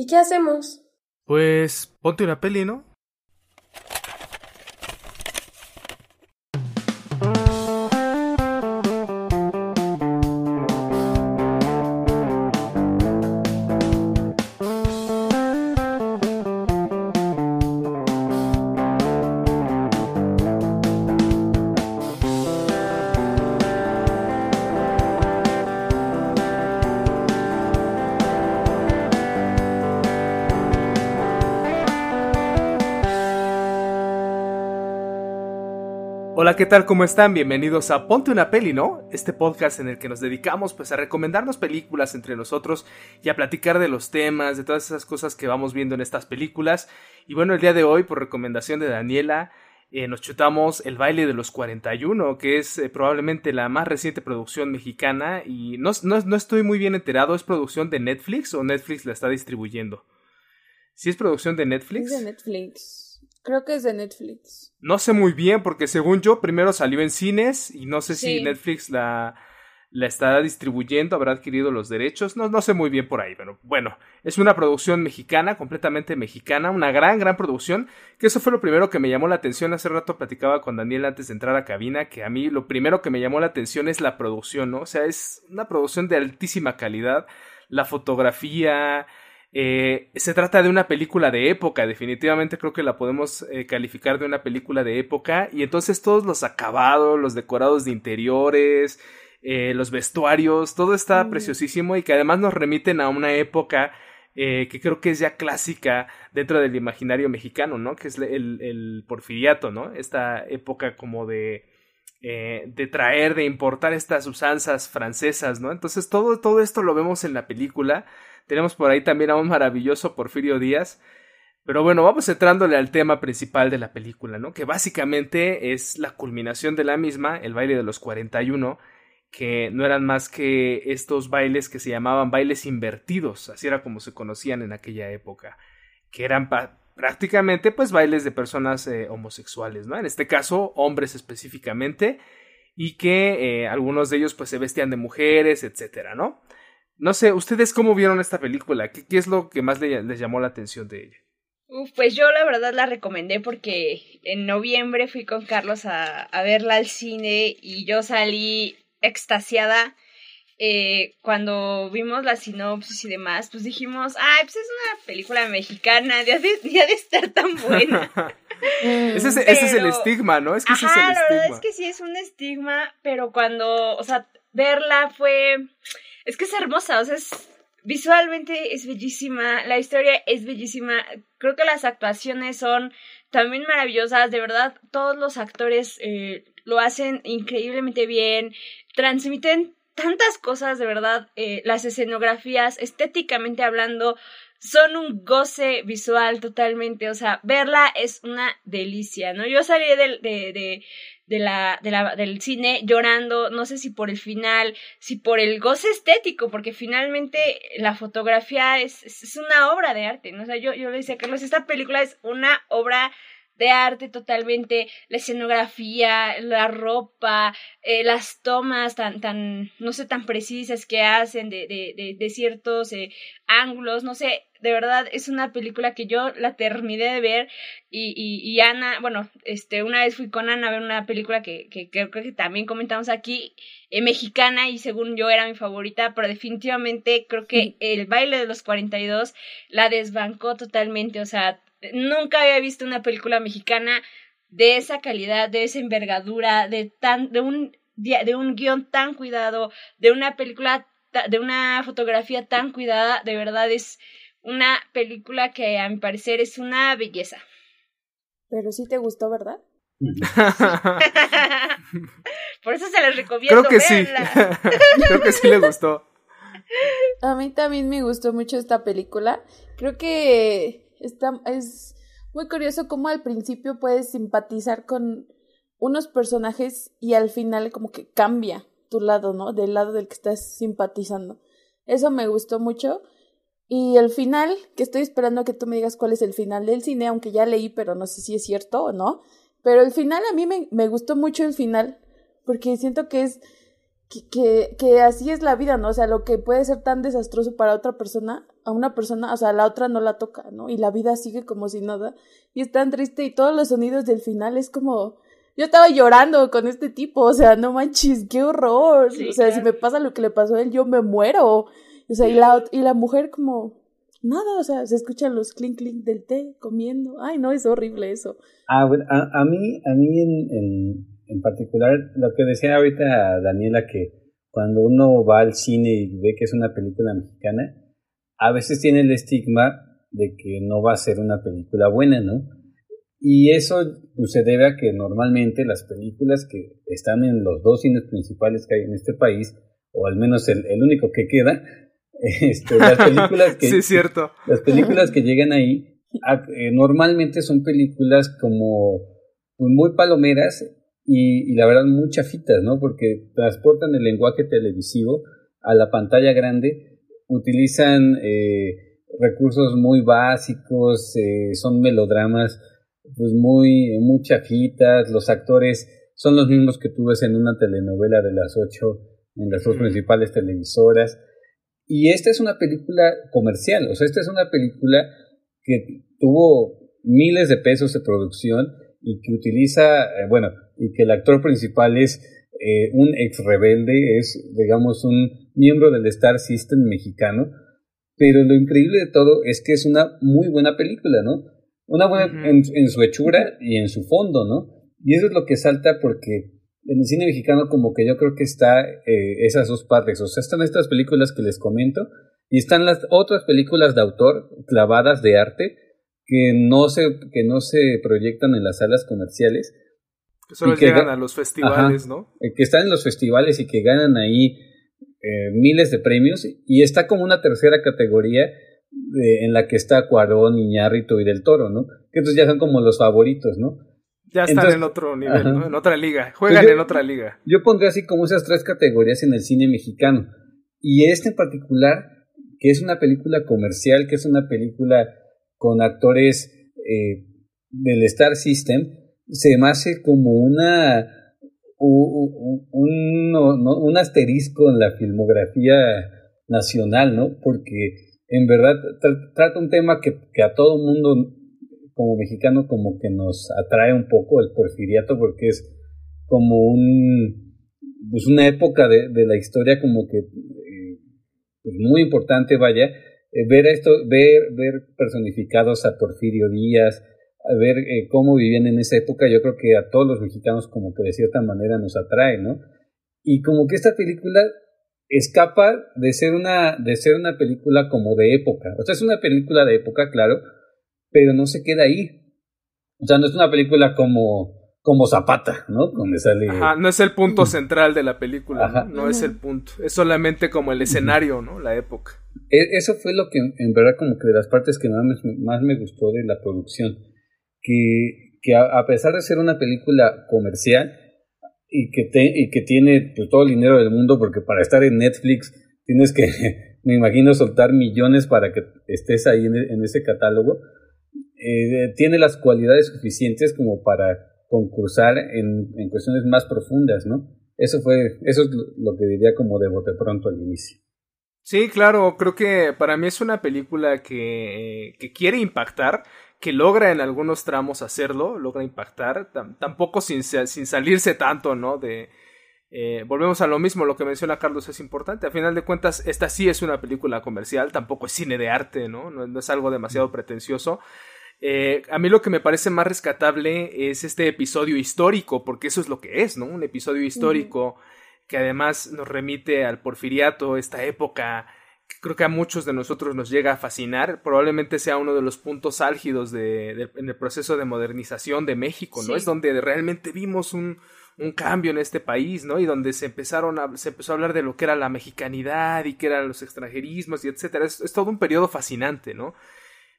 ¿Y qué hacemos? Pues ponte una peli, ¿no? ¿Qué tal? ¿Cómo están? Bienvenidos a Ponte una peli, ¿no? Este podcast en el que nos dedicamos pues a recomendarnos películas entre nosotros y a platicar de los temas, de todas esas cosas que vamos viendo en estas películas. Y bueno, el día de hoy, por recomendación de Daniela, eh, nos chutamos El baile de los 41, que es eh, probablemente la más reciente producción mexicana y no, no, estoy muy bien enterado, ¿es producción de Netflix o Netflix la está distribuyendo? ¿Sí es producción de Netflix? Es de Netflix. Creo que es de Netflix. No sé muy bien, porque según yo, primero salió en cines y no sé si Netflix la, la está distribuyendo, habrá adquirido los derechos. No, no sé muy bien por ahí, pero bueno, es una producción mexicana, completamente mexicana, una gran, gran producción. Que eso fue lo primero que me llamó la atención. Hace rato platicaba con Daniel antes de entrar a cabina, que a mí lo primero que me llamó la atención es la producción, ¿no? O sea, es una producción de altísima calidad. La fotografía, eh, se trata de una película de época, definitivamente creo que la podemos eh, calificar de una película de época y entonces todos los acabados, los decorados de interiores, eh, los vestuarios, todo está mm. preciosísimo y que además nos remiten a una época que creo que es ya clásica dentro del imaginario mexicano, ¿no? Que es el, el porfiriato, ¿no? Esta época como de... de traer, de importar estas usanzas francesas, ¿no? Entonces todo, todo esto lo vemos en la película tenemos por ahí también a un maravilloso Porfirio Díaz. Pero bueno, vamos entrándole al tema principal de la película, ¿no? Que básicamente es la culminación de la misma, el baile de los 41, que no eran más que estos bailes que se llamaban bailes invertidos, así era como se conocían en aquella época, que eran prácticamente pues bailes de personas eh, homosexuales, ¿no? En este caso, hombres específicamente, y que eh, algunos de ellos pues se vestían de mujeres, etcétera, ¿no? No sé, ¿ustedes cómo vieron esta película? ¿Qué, qué es lo que más les llamó la atención de ella? Uf, pues yo la verdad la recomendé porque en noviembre fui con Carlos a, a verla al cine y yo salí extasiada. Eh, cuando vimos la sinopsis y demás, pues dijimos, ay, pues es una película mexicana, ya de, de estar tan buena. ese, es, ese, es, el estigma, ¿no? Es que ese es el la verdad es que sí es un estigma, pero cuando, o sea, verla fue es que es hermosa, o sea, es, visualmente es bellísima, la historia es bellísima, creo que las actuaciones son también maravillosas, de verdad, todos los actores eh, lo hacen increíblemente bien, transmiten tantas cosas, de verdad, eh, las escenografías, estéticamente hablando, son un goce visual totalmente, o sea, verla es una delicia, ¿no? Yo salí de, de, de la, de la, del cine llorando, no sé si por el final, si por el goce estético, porque finalmente la fotografía es, es una obra de arte, ¿no? O sea, yo, yo le decía a Carlos, esta película es una obra de arte totalmente, la escenografía, la ropa, eh, las tomas tan, tan, no sé, tan precisas que hacen de, de, de, ciertos eh, ángulos, no sé, de verdad es una película que yo la terminé de ver y, y, y Ana, bueno, este, una vez fui con Ana a ver una película que, que, creo que también comentamos aquí, eh, mexicana y según yo era mi favorita, pero definitivamente creo que el baile de los 42 la desbancó totalmente, o sea, nunca había visto una película mexicana de esa calidad, de esa envergadura, de tan, de un, de un guion tan cuidado, de una película, de una fotografía tan cuidada, de verdad es una película que a mi parecer es una belleza. Pero sí te gustó, ¿verdad? Por eso se les recomiendo. Creo que sí. Creo que sí le gustó. A mí también me gustó mucho esta película. Creo que Está, es muy curioso cómo al principio puedes simpatizar con unos personajes y al final como que cambia tu lado, ¿no? Del lado del que estás simpatizando. Eso me gustó mucho. Y el final, que estoy esperando a que tú me digas cuál es el final del cine, aunque ya leí, pero no sé si es cierto o no. Pero el final, a mí me, me gustó mucho el final, porque siento que es que, que, así es la vida, ¿no? O sea, lo que puede ser tan desastroso para otra persona, a una persona, o sea, a la otra no la toca, ¿no? Y la vida sigue como si nada. Y es tan triste y todos los sonidos del final es como... Yo estaba llorando con este tipo, o sea, no manches, qué horror. o sea, si me pasa lo que le pasó a él, yo me muero. O sea, y la, y la mujer como, nada, o sea, se escuchan los clink clink del té comiendo. Ay, no, es horrible eso. Ah, bueno, a, a mí, a mí en, en, en, particular, lo que decía ahorita Daniela, que cuando uno va al cine y ve que es una película mexicana, a veces tiene el estigma de que no va a ser una película buena, ¿no? Y eso pues, se debe a que normalmente las películas que están en los dos cines principales que hay en este país, o al menos el, el único que queda, este, las películas que sí, cierto. las películas que llegan ahí eh, normalmente son películas como pues, muy palomeras y, la verdad muy chafitas, ¿no? Porque transportan el lenguaje televisivo a la pantalla grande, utilizan eh, recursos muy básicos, eh, son melodramas pues muy, muy chafitas, los actores son los mismos que tú ves en una telenovela de las ocho en las dos principales televisoras. Y esta es una película comercial, o sea, esta es una película que tuvo miles de pesos de producción y que utiliza, eh, bueno, y que el actor principal es eh, un ex rebelde, es, digamos, un miembro del Star System mexicano, pero lo increíble de todo es que es una muy buena película, ¿no? Una buena en, en, su hechura y en su fondo, ¿no? Y eso es lo que salta porque en el cine mexicano como que yo creo que está eh, esas dos partes. O sea, están estas películas que les comento y están las otras películas de autor clavadas de arte que no se, que no se proyectan en las salas comerciales. Que solo llegan a los festivales, ¿no? Eh, que están en los festivales y que ganan ahí eh, miles de premios. Y está como una tercera categoría en la que está Cuarón, Iñárritu y Del Toro, ¿no? Que entonces ya son como los favoritos, ¿no? Ya están en otro nivel, ¿no? En otra liga. Juegan en otra liga. Yo pondría así como esas tres categorías en el cine mexicano. Y este en particular, que es una película comercial, que es una película con actores eh, del Star System, se me hace como una un, un, asterisco en la filmografía nacional, ¿no? Porque en verdad trata un tema que, que a todo mundo como mexicano como que nos atrae un poco el porfiriato porque es como un pues una época de, de la historia como que eh, pues muy importante vaya eh, ver esto ver ver personificados a Porfirio Díaz a ver eh, cómo vivían en esa época yo creo que a todos los mexicanos como que de cierta manera nos atrae no y como que esta película escapa de ser una de ser una película como de época o sea es una película de época claro pero no se queda ahí. O sea, no es una película como, como Zapata, ¿no? Donde sale... Ajá, no es el punto central de la película, ¿no? es el punto, es solamente como el escenario, ¿no? La época. E, eso fue lo que, en verdad, como que de las partes que más me, más me gustó de la producción, que, que a, pesar de ser una película comercial y que, te, y que tiene pues, todo el dinero del mundo, porque para estar en Netflix tienes que, me imagino, soltar millones para que estés ahí en, en ese catálogo, eh, tiene las cualidades suficientes como para concursar en, en, cuestiones más profundas, ¿no? Eso fue, eso es lo que diría como de bote pronto al inicio. Sí, claro, creo que para mí es una película que, que quiere impactar, que logra en algunos tramos hacerlo, logra impactar, tampoco sin, sin salirse tanto, ¿no? De, eh, volvemos a lo mismo, lo que menciona Carlos es importante. A final de cuentas, esta sí es una película comercial, tampoco es cine de arte, ¿no? No, no es algo demasiado pretencioso. Eh, a mí lo que me parece más rescatable es este episodio histórico, porque eso es lo que es, ¿no? Un episodio histórico que además nos remite al porfiriato, esta época creo que a muchos de nosotros nos llega a fascinar, probablemente sea uno de los puntos álgidos de, en el proceso de modernización de México, ¿no? Es donde realmente vimos un, un cambio en este país, ¿no? Y donde se empezaron a, se empezó a hablar de lo que era la mexicanidad y que eran los extranjerismos y etcétera. es todo un periodo fascinante, ¿no?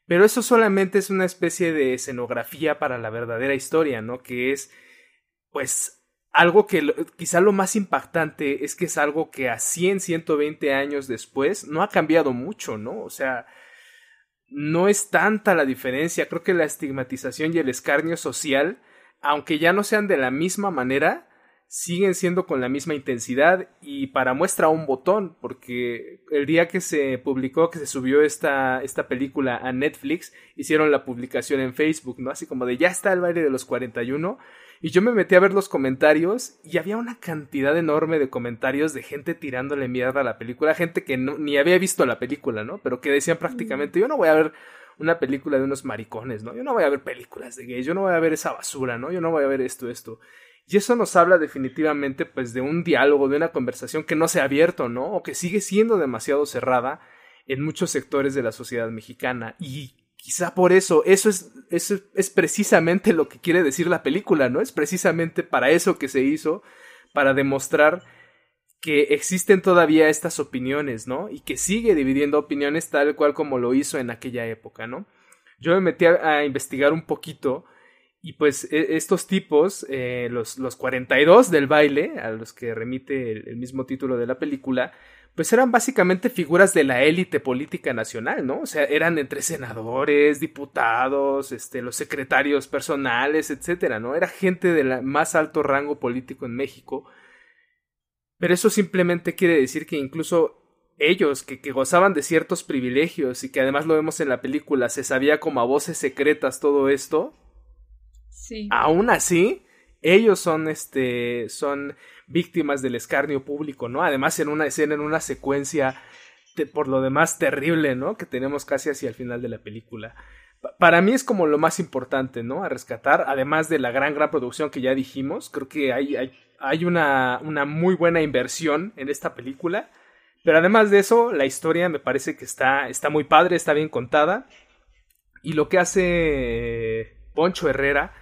Pero eso solamente es una especie de escenografía para la verdadera historia, ¿no? Que es, pues, algo que quizá lo más impactante es que es algo que a 100, 120 años después no ha cambiado mucho, ¿no? O sea, no es tanta la diferencia. Creo que la estigmatización y el escarnio social, aunque ya no sean de la misma manera, siguen siendo con la misma intensidad y para muestra un botón, porque el día que se publicó, que se subió esta, esta película a Netflix, hicieron la publicación en Facebook, ¿no? Así como de ya está el baile de los 41. Y yo me metí a ver los comentarios y había una cantidad enorme de comentarios de gente tirándole mierda a la película, gente que no, ni había visto la película, ¿no? Pero que decían prácticamente, yo no voy a ver una película de unos maricones, ¿no? Yo no voy a ver películas de gays, yo no voy a ver esa basura, ¿no? Yo no voy a ver esto, esto. Y eso nos habla definitivamente pues de un diálogo, de una conversación que no se ha abierto, ¿no? O que sigue siendo demasiado cerrada en muchos sectores de la sociedad mexicana. Y quizá por eso, eso es, eso es precisamente lo que quiere decir la película, ¿no? Es precisamente para eso que se hizo, para demostrar que existen todavía estas opiniones, ¿no? Y que sigue dividiendo opiniones tal cual como lo hizo en aquella época, ¿no? Yo me metí a, investigar un poquito y pues e, estos tipos, eh, los, los 42 del baile, a los que remite el, mismo título de la película, pues eran básicamente figuras de la élite política nacional, ¿no? O sea, eran entre senadores, diputados, este, los secretarios personales, etcétera, ¿no? Era gente de más alto rango político en México. Pero eso simplemente quiere decir que incluso ellos, que, que gozaban de ciertos privilegios y que además lo vemos en la película, se sabía como a voces secretas todo esto, Aún así, ellos son este son víctimas del escarnio público, ¿no? Además en una escena, en una secuencia por lo demás terrible, ¿no? Que tenemos casi hacia el final de la película. para mí es como lo más importante, ¿no? A rescatar, además de la gran, gran producción que ya dijimos, creo que hay, hay, hay una, una muy buena inversión en esta película. Pero además de eso, la historia me parece que está, está muy padre, está bien contada. Y lo que hace Poncho Herrera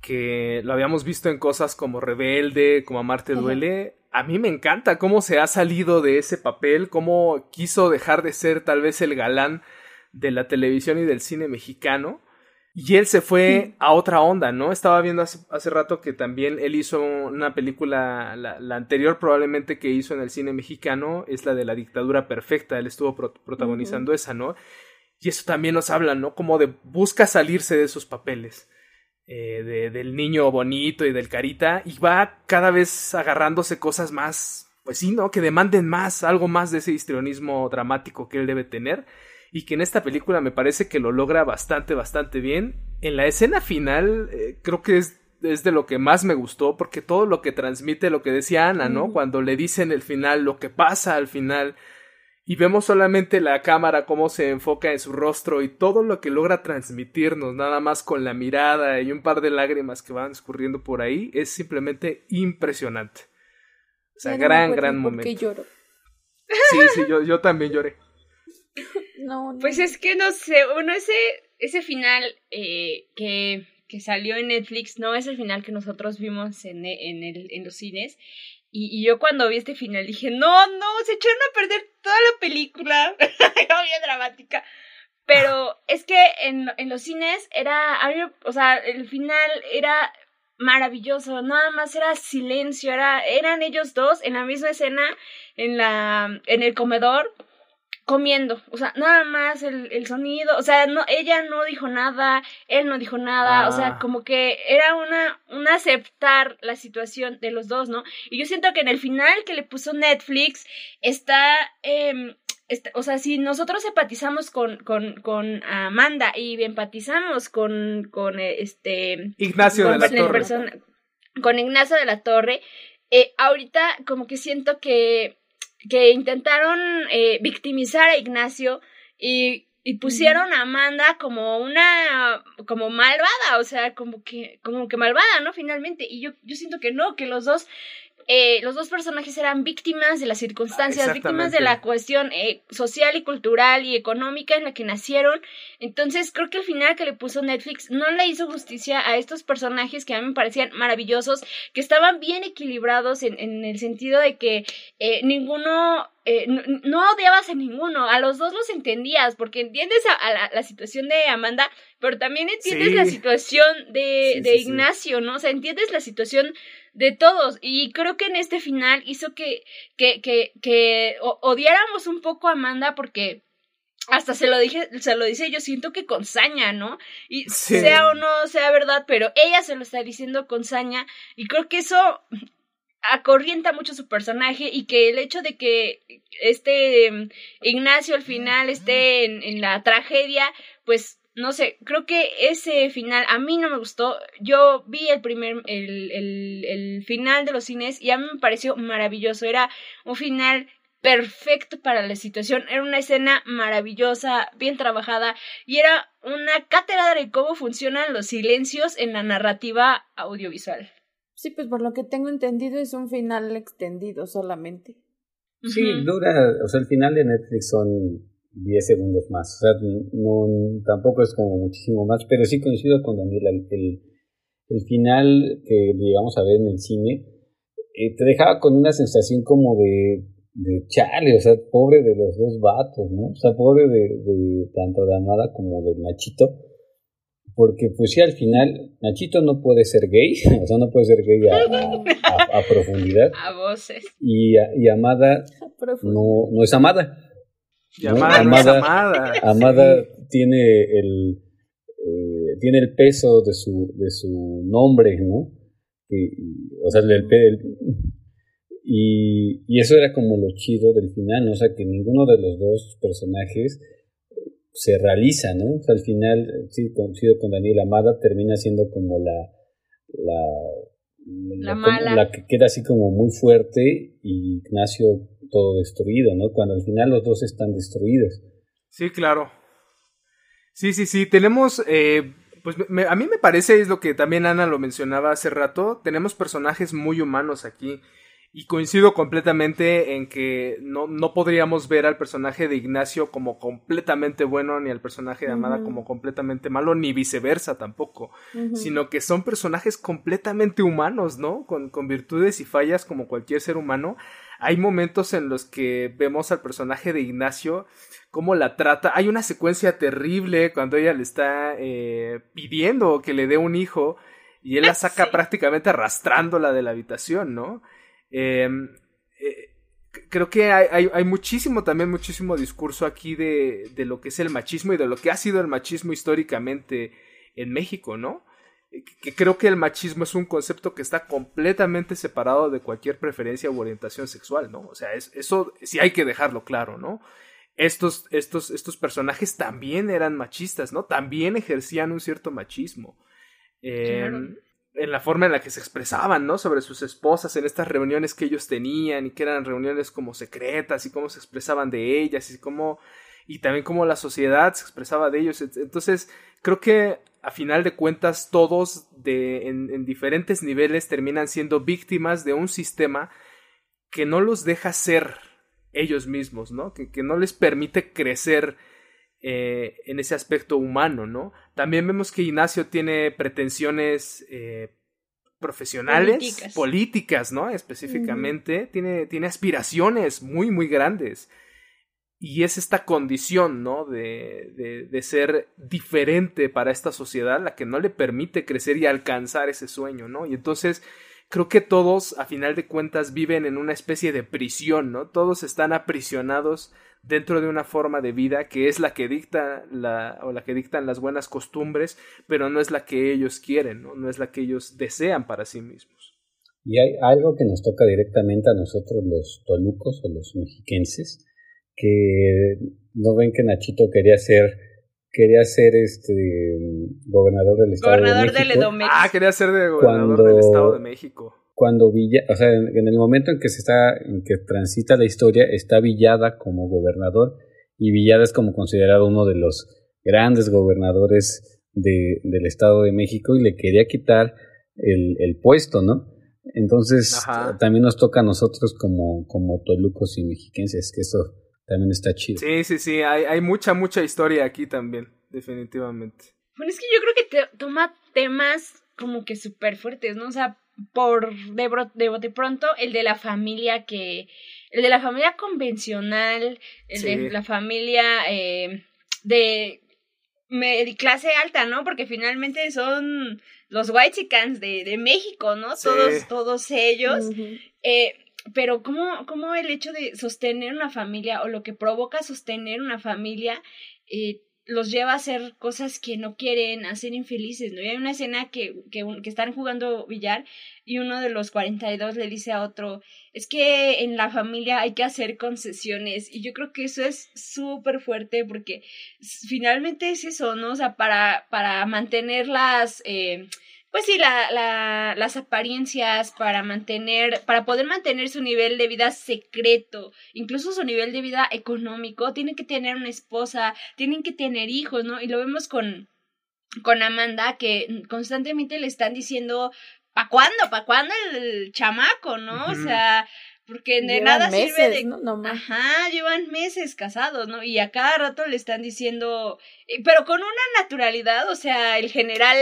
que lo habíamos visto en cosas como Rebelde, como Amarte Duele. A mí me encanta cómo se ha salido de ese papel, cómo quiso dejar de ser tal vez el galán de la televisión y del cine mexicano. Y él se fue a otra onda, ¿no? Estaba viendo hace, rato que también él hizo una película, la, anterior probablemente que hizo en el cine mexicano, es la de la dictadura perfecta, él estuvo protagonizando esa, ¿no? Y eso también nos habla, ¿no? Como de busca salirse de esos papeles. Eh, de, del niño bonito y del carita, y va cada vez agarrándose cosas más, pues sí, ¿no? Que demanden más, algo más de ese histrionismo dramático que él debe tener, y que en esta película me parece que lo logra bastante, bastante bien. En la escena final, eh, creo que es, es, de lo que más me gustó, porque todo lo que transmite, lo que decía Ana, ¿no? Cuando le dicen el final, lo que pasa al final, y vemos solamente la cámara cómo se enfoca en su rostro y todo lo que logra transmitirnos nada más con la mirada y un par de lágrimas que van escurriendo por ahí es simplemente impresionante. O sea, gran, gran momento. lloro. Sí, sí, yo, yo también lloré. No, Pues es que no sé, uno ese, ese final eh, que, que salió en Netflix no es el final que nosotros vimos en, en, el, en los cines y, yo cuando vi este final dije, no, no, se echaron a perder toda la película. bien dramática. Pero es que en, en los cines era, o sea, el final era maravilloso, nada más era silencio, era, eran ellos dos en la misma escena, en la, en el comedor, comiendo, o sea, nada más el, el, sonido, o sea, no, ella no dijo nada, él no dijo nada, o sea, ah. como que era una, un aceptar la situación de los dos, ¿no? Y yo siento que en el final que le puso Netflix está, eh, o sea, si nosotros empatizamos con, con, con Amanda y empatizamos con, con este... Ignacio de la Torre. con Ignacio de la Torre, eh, ahorita como que siento que que intentaron eh, victimizar a Ignacio y, y pusieron a Amanda como una como malvada, o sea, como que como que malvada, ¿no? Finalmente, y yo yo siento que no, que los dos eh, los dos personajes eran víctimas de las circunstancias, víctimas de la cuestión eh, social y cultural y económica en la que nacieron. Entonces creo que el final que le puso Netflix no le hizo justicia a estos personajes que a mí me parecían maravillosos, que estaban bien equilibrados en, en el sentido de que eh, ninguno eh, no, odiabas a ninguno, a los dos los entendías, porque entiendes a, la, situación de Amanda, pero también entiendes la situación de, de Ignacio, ¿no? O sea, entiendes la situación de todos. Y creo que en este final hizo que, que, que, que odiáramos un poco a Amanda porque hasta se lo dije, se lo dice, yo siento que con saña, ¿no? Y sea o no sea verdad, pero ella se lo está diciendo con saña y creo que eso acorrienta mucho su personaje y que el hecho de que este em, Ignacio al final esté en, en la tragedia, pues no sé, creo que ese final a mí no me gustó. Yo vi el primer, el, el, el, final de los cines y a mí me pareció maravilloso. Era un final perfecto para la situación. Era una escena maravillosa, bien trabajada y era una cátedra de cómo funcionan los silencios en la narrativa audiovisual. Sí, pues por lo que tengo entendido es un final extendido solamente. Sí, dura, o sea, el final de Netflix son 10 segundos más. O sea, no, tampoco es como muchísimo más, pero sí coincido con Daniela. El, el, final que llegamos a ver en el cine eh, te dejaba con una sensación como de, de chale, o sea, pobre de los dos vatos, ¿no? O sea, pobre de, de tanto de Amada como de Nachito porque pues sí, al final Nachito no puede ser gay, o sea, no puede ser gay a, profundidad. A voces. Y, y Amada no, no es Amada. Amada, Amada, tiene el eh, tiene el peso de su de su nombre, ¿no? o sea, el, y, y eso era como lo chido del final, ¿no? O sea, que ninguno de los dos personajes se realiza, ¿no? O sea, al final, sí, coincido con Daniel Amada, termina siendo como la, la, la, la, que queda así como muy fuerte y Ignacio todo destruido, ¿no? Cuando al final los dos están destruidos. Sí, claro. Sí, sí, sí, tenemos, eh, pues a mí me parece, es lo que también Ana lo mencionaba hace rato, tenemos personajes muy humanos aquí. Y coincido completamente en que no, no podríamos ver al personaje de Ignacio como completamente bueno, ni al personaje de Amada como completamente malo, ni viceversa tampoco, sino que son personajes completamente humanos, ¿no? Con, con virtudes y fallas como cualquier ser humano. Hay momentos en los que vemos al personaje de Ignacio cómo la trata. Hay una secuencia terrible cuando ella le está eh, pidiendo que le dé un hijo y él la saca prácticamente arrastrándola de la habitación, ¿no? Em, eh, creo que hay, hay, muchísimo, también muchísimo discurso aquí de, de, lo que es el machismo y de lo que ha sido el machismo históricamente en México, ¿no? Eh, que creo que el machismo es un concepto que está completamente separado de cualquier preferencia u orientación sexual, ¿no? O sea, eso sí hay que dejarlo claro, ¿no? Estos, estos, estos personajes también eran machistas, ¿no? También ejercían un cierto machismo. Eh, en la forma en la que se expresaban, ¿no? Sobre sus esposas en estas reuniones que ellos tenían y que eran reuniones como secretas y cómo se expresaban de ellas y cómo y también cómo la sociedad se expresaba de ellos. Entonces, creo que a final de cuentas todos de, en, diferentes niveles terminan siendo víctimas de un sistema que no los deja ser ellos mismos, ¿no? Que, que no les permite crecer eh, en ese aspecto humano, ¿no? También vemos que Ignacio tiene pretensiones eh, profesionales, políticas, ¿no? Específicamente, tiene, tiene aspiraciones muy, muy grandes. Y es esta condición, ¿no? De, de, ser diferente para esta sociedad la que no le permite crecer y alcanzar ese sueño, ¿no? Y entonces creo que todos, a final de cuentas, viven en una especie de prisión, ¿no? Todos están aprisionados dentro de una forma de vida que es la que dicta la o la que dictan las buenas costumbres, pero no es la que ellos quieren, no, no es la que ellos desean para sí mismos. Y hay algo que nos toca directamente a nosotros los tolucos o los mexiquenses, que no ven que Nachito quería ser quería ser este gobernador del estado de México. ah, quería ser de gobernador del estado de México cuando Villa, o sea, en, el momento en que se está, en que transita la historia, está Villada como gobernador y Villada es como considerado uno de los grandes gobernadores de, del Estado de México y le quería quitar el, el puesto, ¿no? Entonces también nos toca a nosotros como, como tolucos y mexiquenses, que eso también está chido. Sí, sí, sí, hay, hay mucha, mucha historia aquí también, definitivamente. Bueno, es que yo creo que te, toma temas como que súper fuertes, ¿no? O sea, por de, de bote pronto el de la familia que el de la familia convencional el de la familia eh, de clase alta no porque finalmente son los white de, de México no todos todos ellos eh, pero cómo cómo el hecho de sostener una familia o lo que provoca sostener una familia eh, los lleva a hacer cosas que no quieren, a ser infelices, ¿no? Y hay una escena que, que, que están jugando billar y uno de los 42 le dice a otro, es que en la familia hay que hacer concesiones y yo creo que eso es súper fuerte porque finalmente es eso, ¿no? O sea, para, para mantener las... Eh, pues sí, la, la, las apariencias para mantener, para poder mantener su nivel de vida secreto, incluso su nivel de vida económico, tienen que tener una esposa, tienen que tener hijos, ¿no? Y lo vemos con, con Amanda, que constantemente le están diciendo, ¿pa' cuándo? ¿Pa' cuándo el chamaco, no? O sea, porque de nada sirve de. ¿no? Ajá, llevan meses casados, ¿no? Y a cada rato le están diciendo. Pero con una naturalidad, o sea, el general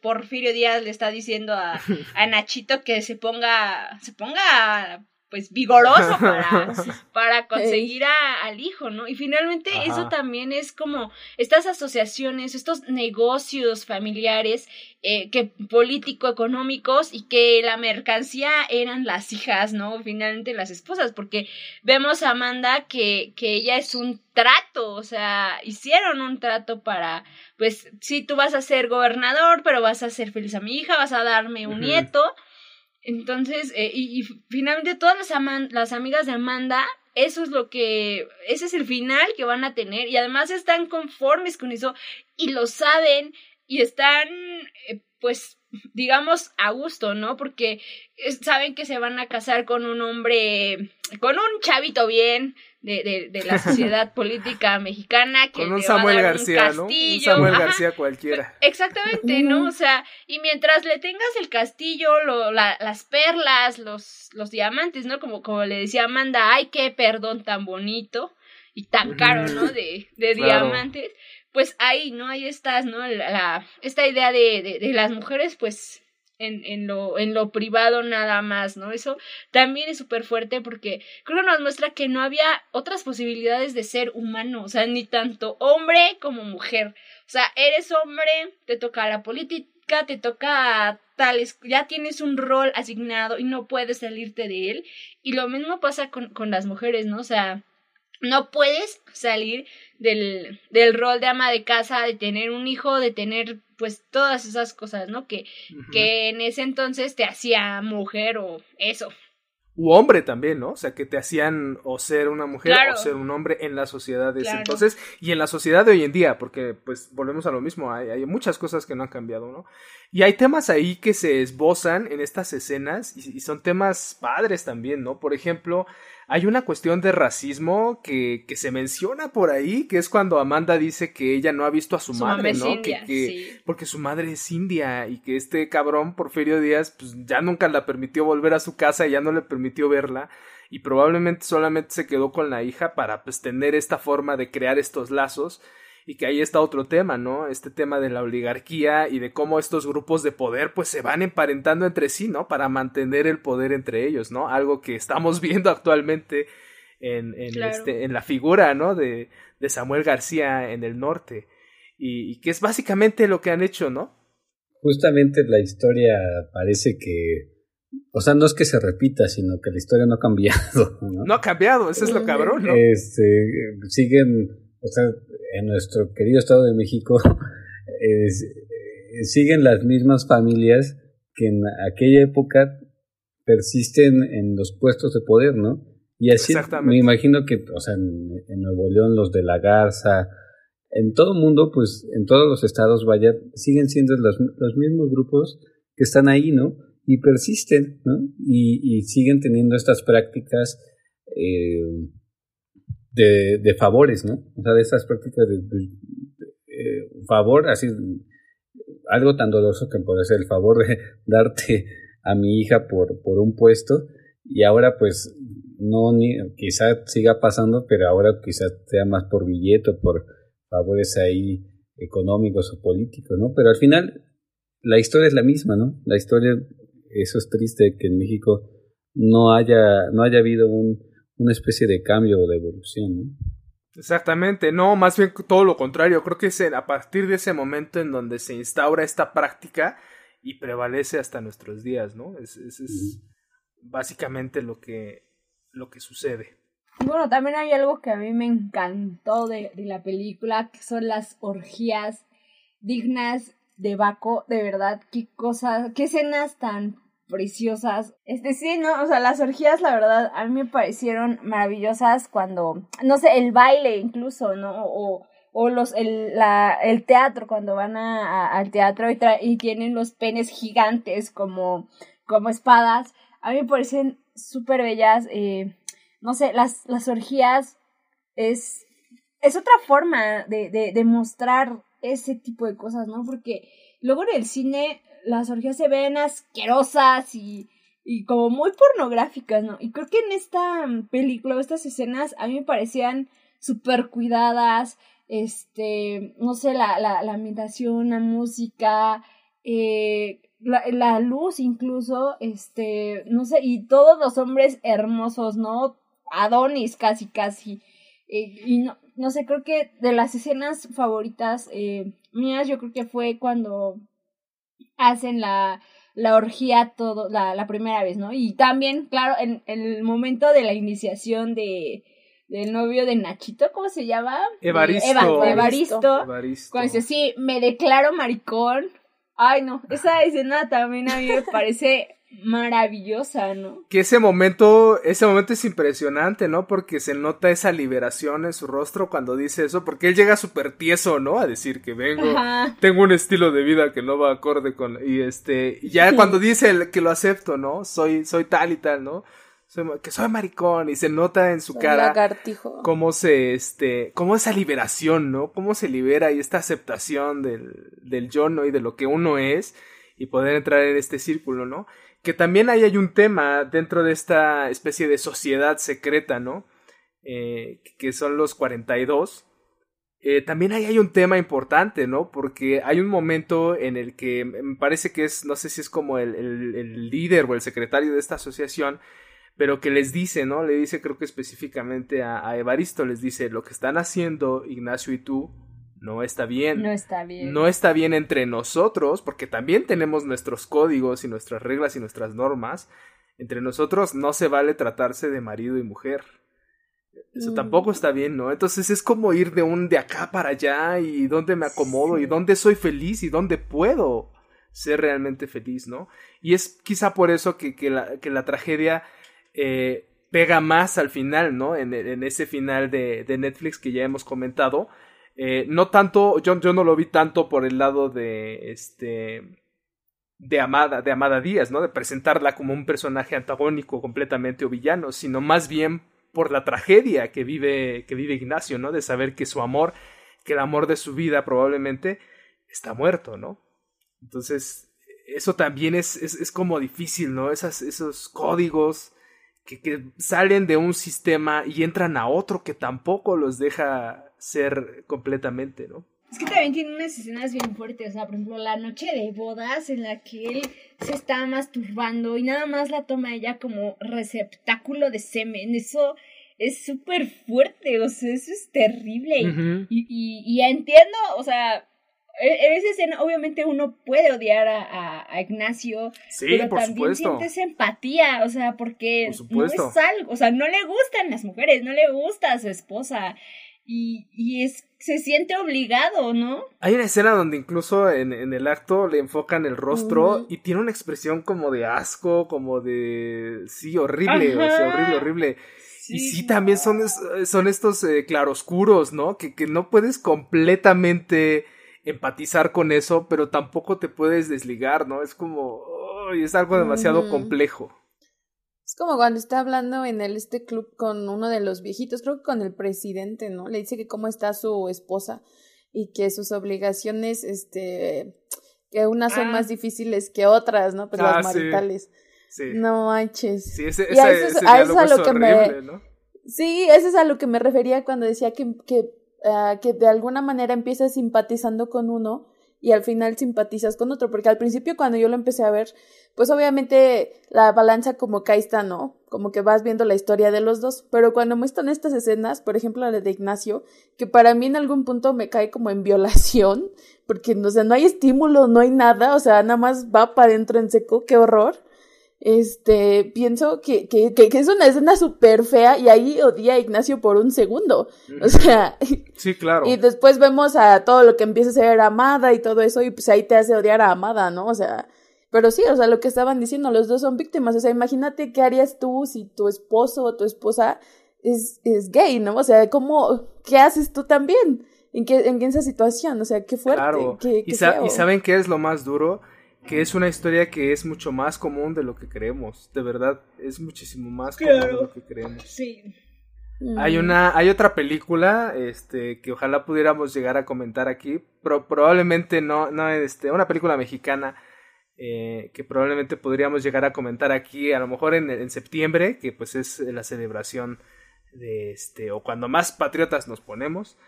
Porfirio Díaz le está diciendo a, a Nachito que se ponga. se ponga pues vigoroso para, para conseguir a, al hijo, ¿no? Y finalmente eso también es como estas asociaciones, estos negocios familiares eh, que político-económicos y que la mercancía eran las hijas, ¿no? Finalmente las esposas, porque vemos a Amanda que, que ella es un trato, o sea, hicieron un trato para, pues, sí, tú vas a ser gobernador, pero vas a ser feliz a mi hija, vas a darme un nieto entonces, eh, y, finalmente todas las, las amigas de Amanda, eso es lo que, ese es el final que van a tener y además están conformes con eso y lo saben y están, eh, pues, digamos, a gusto, ¿no? Porque saben que se van a casar con un hombre, con un chavito bien, de, de, de la sociedad política mexicana que Con un Samuel García, ¿no? Un Samuel García cualquiera. Exactamente, ¿no? O sea, y mientras le tengas el castillo, lo, la, las perlas, los, los diamantes, ¿no? Como, como le decía Amanda, ay, qué perdón tan bonito y tan caro, ¿no? De, de diamantes. Pues ahí, ¿no? Ahí estás, ¿no? La, esta idea de, de, las mujeres, pues en, en, lo, en lo privado nada más, ¿no? Eso también es súper fuerte porque creo que nos muestra que no había otras posibilidades de ser humano, o sea, ni tanto hombre como mujer. O sea, eres hombre, te toca la política, te toca tales, ya tienes un rol asignado y no puedes salirte de él. Y lo mismo pasa con, con las mujeres, ¿no? O sea, no puedes salir del, del rol de ama de casa, de tener un hijo, de tener pues todas esas cosas, ¿no? Que, que en ese entonces te hacía mujer o eso. U hombre también, ¿no? O sea, que te hacían o ser una mujer o ser un hombre en la sociedad de ese entonces y en la sociedad de hoy en día, porque pues volvemos a lo mismo, hay, hay, muchas cosas que no han cambiado, ¿no? Y hay temas ahí que se esbozan en estas escenas y, y son temas padres también, ¿no? Por ejemplo, hay una cuestión de racismo que, que, se menciona por ahí, que es cuando Amanda dice que ella no ha visto a su, madre, ¿no? que, Porque su madre es india y que este cabrón, Porfirio Díaz, pues ya nunca la permitió volver a su casa y ya no le permitió verla y probablemente solamente se quedó con la hija para pues tener esta forma de crear estos lazos y que ahí está otro tema, ¿no? Este tema de la oligarquía y de cómo estos grupos de poder pues se van emparentando entre sí, ¿no? Para mantener el poder entre ellos, ¿no? Algo que estamos viendo actualmente en, en, este, en la figura, ¿no? De, de Samuel García en el norte y, y que es básicamente lo que han hecho, ¿no? Justamente la historia parece que o sea, no es que se repita, sino que la historia no ha cambiado. No, no ha cambiado, eso es lo cabrón, ¿no? Este, siguen o sea, en nuestro querido Estado de México siguen las mismas familias que en aquella época persisten en los puestos de poder, ¿no? Y así me imagino que, o sea, en, Nuevo León los de la Garza, en todo el mundo, pues en todos los estados, vaya, siguen siendo los, los mismos grupos que están ahí, ¿no? Y persisten, ¿no? Y, y siguen teniendo estas prácticas eh, de, de favores, ¿no? O sea, de esas prácticas de, eh, favor, así, algo tan doloroso que puede ser el favor de darte a mi hija por, por un puesto y ahora pues no, ni, quizá siga pasando, pero ahora quizá sea más por billete o por favores ahí económicos o políticos, ¿no? Pero al final la historia es la misma, ¿no? La historia, eso es triste que en México no haya, no haya habido un, una especie de cambio o de evolución. ¿no? Exactamente, no, más bien todo lo contrario, creo que es a partir de ese momento en donde se instaura esta práctica y prevalece hasta nuestros días, ¿no? Es, es, básicamente lo que, lo que sucede. Bueno, también hay algo que a mí me encantó de, de la película, que son las orgías dignas de Baco, de verdad, qué cosas, qué escenas tan preciosas. Este sí, no, o sea, las orgías, la verdad, a mí me parecieron maravillosas cuando, no sé, el baile incluso, ¿no? O, o los, el, la, el teatro, cuando van a, al teatro y, y tienen los penes gigantes como, como espadas. A mí me parecen súper bellas. Eh, no sé, las, las orgías es, es otra forma de, de, de mostrar ese tipo de cosas, ¿no? Porque luego en el cine las orgías se ven asquerosas y, y como muy pornográficas, ¿no? Y creo que en esta película, estas escenas, a mí me parecían súper cuidadas, este, no sé, la, la, la ambientación, la música, eh, la, la, luz incluso, este, no sé, y todos los hombres hermosos, ¿no? Adonis casi, casi. Eh, y no, no sé, creo que de las escenas favoritas eh, mías, yo creo que fue cuando hacen la, la orgía todo, la, la primera vez, ¿no? Y también, claro, en, el momento de la iniciación de del novio de Nachito, ¿cómo se llama? Evaristo. Evaristo. Evaristo. Cuando dice, sí, me declaro maricón. Ay, no, esa escena también a mí me parece maravillosa, ¿no? Que ese momento, ese momento es impresionante, ¿no? Porque se nota esa liberación en su rostro cuando dice eso, porque él llega súper tieso, ¿no? A decir que vengo, tengo un estilo de vida que no va acorde con, y este, ya cuando dice el, que lo acepto, ¿no? Soy, soy tal y tal, ¿no? que soy maricón y se nota en su cara lagartijo. cómo se este cómo esa liberación no cómo se libera y esta aceptación del del yo no y de lo que uno es y poder entrar en este círculo no que también ahí hay un tema dentro de esta especie de sociedad secreta, ¿no? Eh, que son los 42. Eh, también ahí hay un tema importante, ¿no? Porque hay un momento en el que me parece que es, no sé si es como el, líder o el secretario de esta asociación, pero que les dice, ¿no? Le dice creo que específicamente a Evaristo, les dice, lo que están haciendo Ignacio y tú no está bien. No está bien. No está bien entre nosotros, porque también tenemos nuestros códigos y nuestras reglas y nuestras normas. Entre nosotros no se vale tratarse de marido y mujer. Eso mm. tampoco está bien, ¿no? Entonces es como ir de un de acá para allá y dónde me acomodo y dónde soy feliz y dónde puedo ser realmente feliz, ¿no? Y es quizá por eso que, que, la, que la, tragedia eh, pega más al final, ¿no? En, en ese final de, de Netflix que ya hemos comentado, eh, no tanto, yo, yo no lo vi tanto por el lado de este de Amada, de Amada Díaz, ¿no? De presentarla como un personaje antagónico completamente o villano, sino más bien por la tragedia que vive, que vive Ignacio, ¿no? De saber que su amor, que el amor de su vida probablemente está muerto, ¿no? Entonces, eso también es, es, es como difícil, ¿no? Esas, esos códigos que, que salen de un sistema y entran a otro que tampoco los deja ser completamente, ¿no? Es que también tiene unas escenas bien fuertes, o sea, por ejemplo, la noche de bodas en la que él se está masturbando y nada más la toma ella como receptáculo de semen, eso es súper fuerte, o sea, eso es terrible. y, y, y, entiendo, o sea, e, en esa escena obviamente uno puede odiar a, a, Ignacio, sí, pero por también supuesto. sientes empatía, o sea, porque no es algo, o sea, no le gustan las mujeres, no le gusta a su esposa y, y es se siente obligado, ¿no? Hay una escena donde incluso en, en el acto le enfocan el rostro y tiene una expresión como de asco, como de sí, horrible, o sea, horrible, horrible. y sí, también son, son estos eh, claroscuros, ¿no? Que, que no puedes completamente empatizar con eso, pero tampoco te puedes desligar, ¿no? Es como, oh, es algo demasiado complejo. Es como cuando está hablando en el, este club con uno de los viejitos, creo que con el presidente, ¿no? Le dice que cómo está su esposa y que sus obligaciones, este, que unas son más difíciles que otras, ¿no? Pues las maritales. Sí. No manches. Sí, ese, ese, y a eso, ese a eso es a lo que me... ¿no? Sí, eso es a lo que me refería cuando decía que, que, uh, que de alguna manera empiezas simpatizando con uno y al final simpatizas con otro, porque al principio cuando yo lo empecé a ver, pues obviamente la balanza como cae está, ¿no? Como que vas viendo la historia de los dos, pero cuando muestran estas escenas, por ejemplo la de Ignacio, que para mí en algún punto me cae como en violación, porque o sea, no hay estímulo, no hay nada, o sea, nada más va para adentro en seco, qué horror. este, pienso que, que, que, es una escena súper fea y ahí odia a Ignacio por un segundo. O sea. Sí, claro. Y después vemos a todo lo que empieza a ser Amada y todo eso y pues ahí te hace odiar a Amada, ¿no? O sea. Pero sí, o sea, lo que estaban diciendo, los dos son víctimas. O sea, imagínate qué harías tú si tu esposo o tu esposa es, es gay, ¿no? O sea, ¿cómo, qué haces tú también? ¿En, qué, en esa situación? O sea, qué fuerte. Claro. Qué, y, y saben qué es lo más duro? que es una historia que es mucho más común de lo que creemos, de verdad, es muchísimo más común de lo que creemos. Sí. Hay una, hay otra película, este, que ojalá pudiéramos llegar a comentar aquí, pero probablemente no, no, este, una película mexicana eh, que probablemente podríamos llegar a comentar aquí, a lo mejor en, septiembre, que pues es la celebración de este, o cuando más patriotas nos ponemos.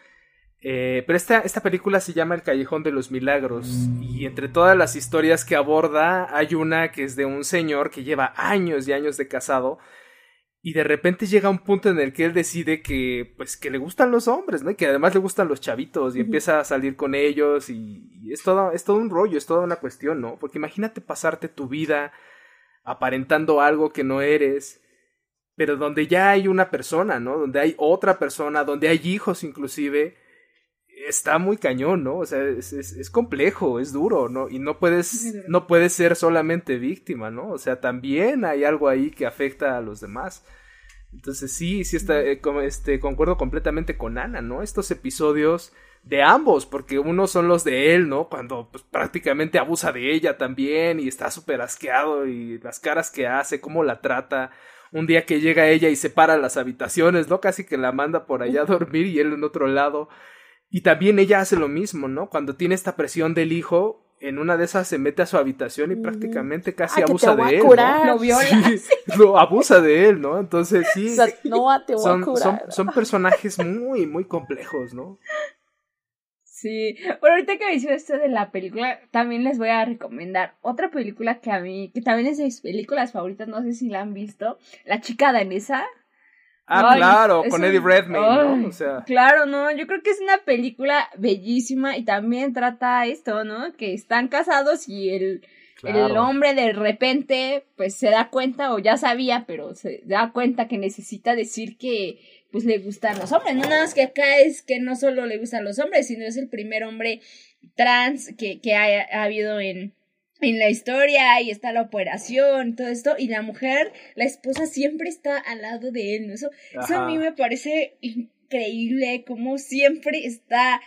Eh, pero esta, esta película se llama El Callejón de los Milagros y entre todas las historias que aborda hay una que es de un señor que lleva años y años de casado y de repente llega un punto en el que él decide que pues que le gustan los hombres, ¿no? Y que además le gustan los chavitos y empieza a salir con ellos y, es todo es todo un rollo, es toda una cuestión, ¿no? Porque imagínate pasarte tu vida aparentando algo que no eres, pero donde ya hay una persona, ¿no? Donde hay otra persona, donde hay hijos inclusive está muy cañón, ¿no? O sea, es, es, complejo, es duro, ¿no? Y no puedes, no puedes ser solamente víctima, ¿no? O sea, también hay algo ahí que afecta a los demás. Entonces sí, sí está, eh, este, concuerdo completamente con Ana, ¿no? Estos episodios de ambos, porque unos son los de él, ¿no? Cuando pues, prácticamente abusa de ella también y está súper asqueado y las caras que hace, cómo la trata. Un día que llega ella y separa las habitaciones, ¿no? Casi que la manda por allá a dormir y él en otro lado. Y también ella hace lo mismo, ¿no? Cuando tiene esta presión del hijo, en una de esas se mete a su habitación y prácticamente casi abusa de él. ¿no? Lo viola. lo abusa de él, ¿no? Entonces sí. no te voy son, a curar. Son, personajes muy, muy complejos, ¿no? Sí, bueno, ahorita que me hizo esto de la película, también les voy a recomendar otra película que a mí, que también es de mis películas favoritas, no sé si la han visto, La chica danesa. Ah, claro, con Eddie Redmayne, ¿no? O sea. Claro, no, yo creo que es una película bellísima y también trata esto, ¿no? Que están casados y el, el hombre de repente, pues se da cuenta, o ya sabía, pero se da cuenta que necesita decir que, pues le gustan los hombres. No nada más que acá es que no solo le gustan los hombres, sino es el primer hombre trans que, que ha, ha habido en, en la historia y está la operación, todo esto, y la mujer, la esposa siempre está al lado de él, ¿no? Eso, eso a mí me parece increíble, como siempre está,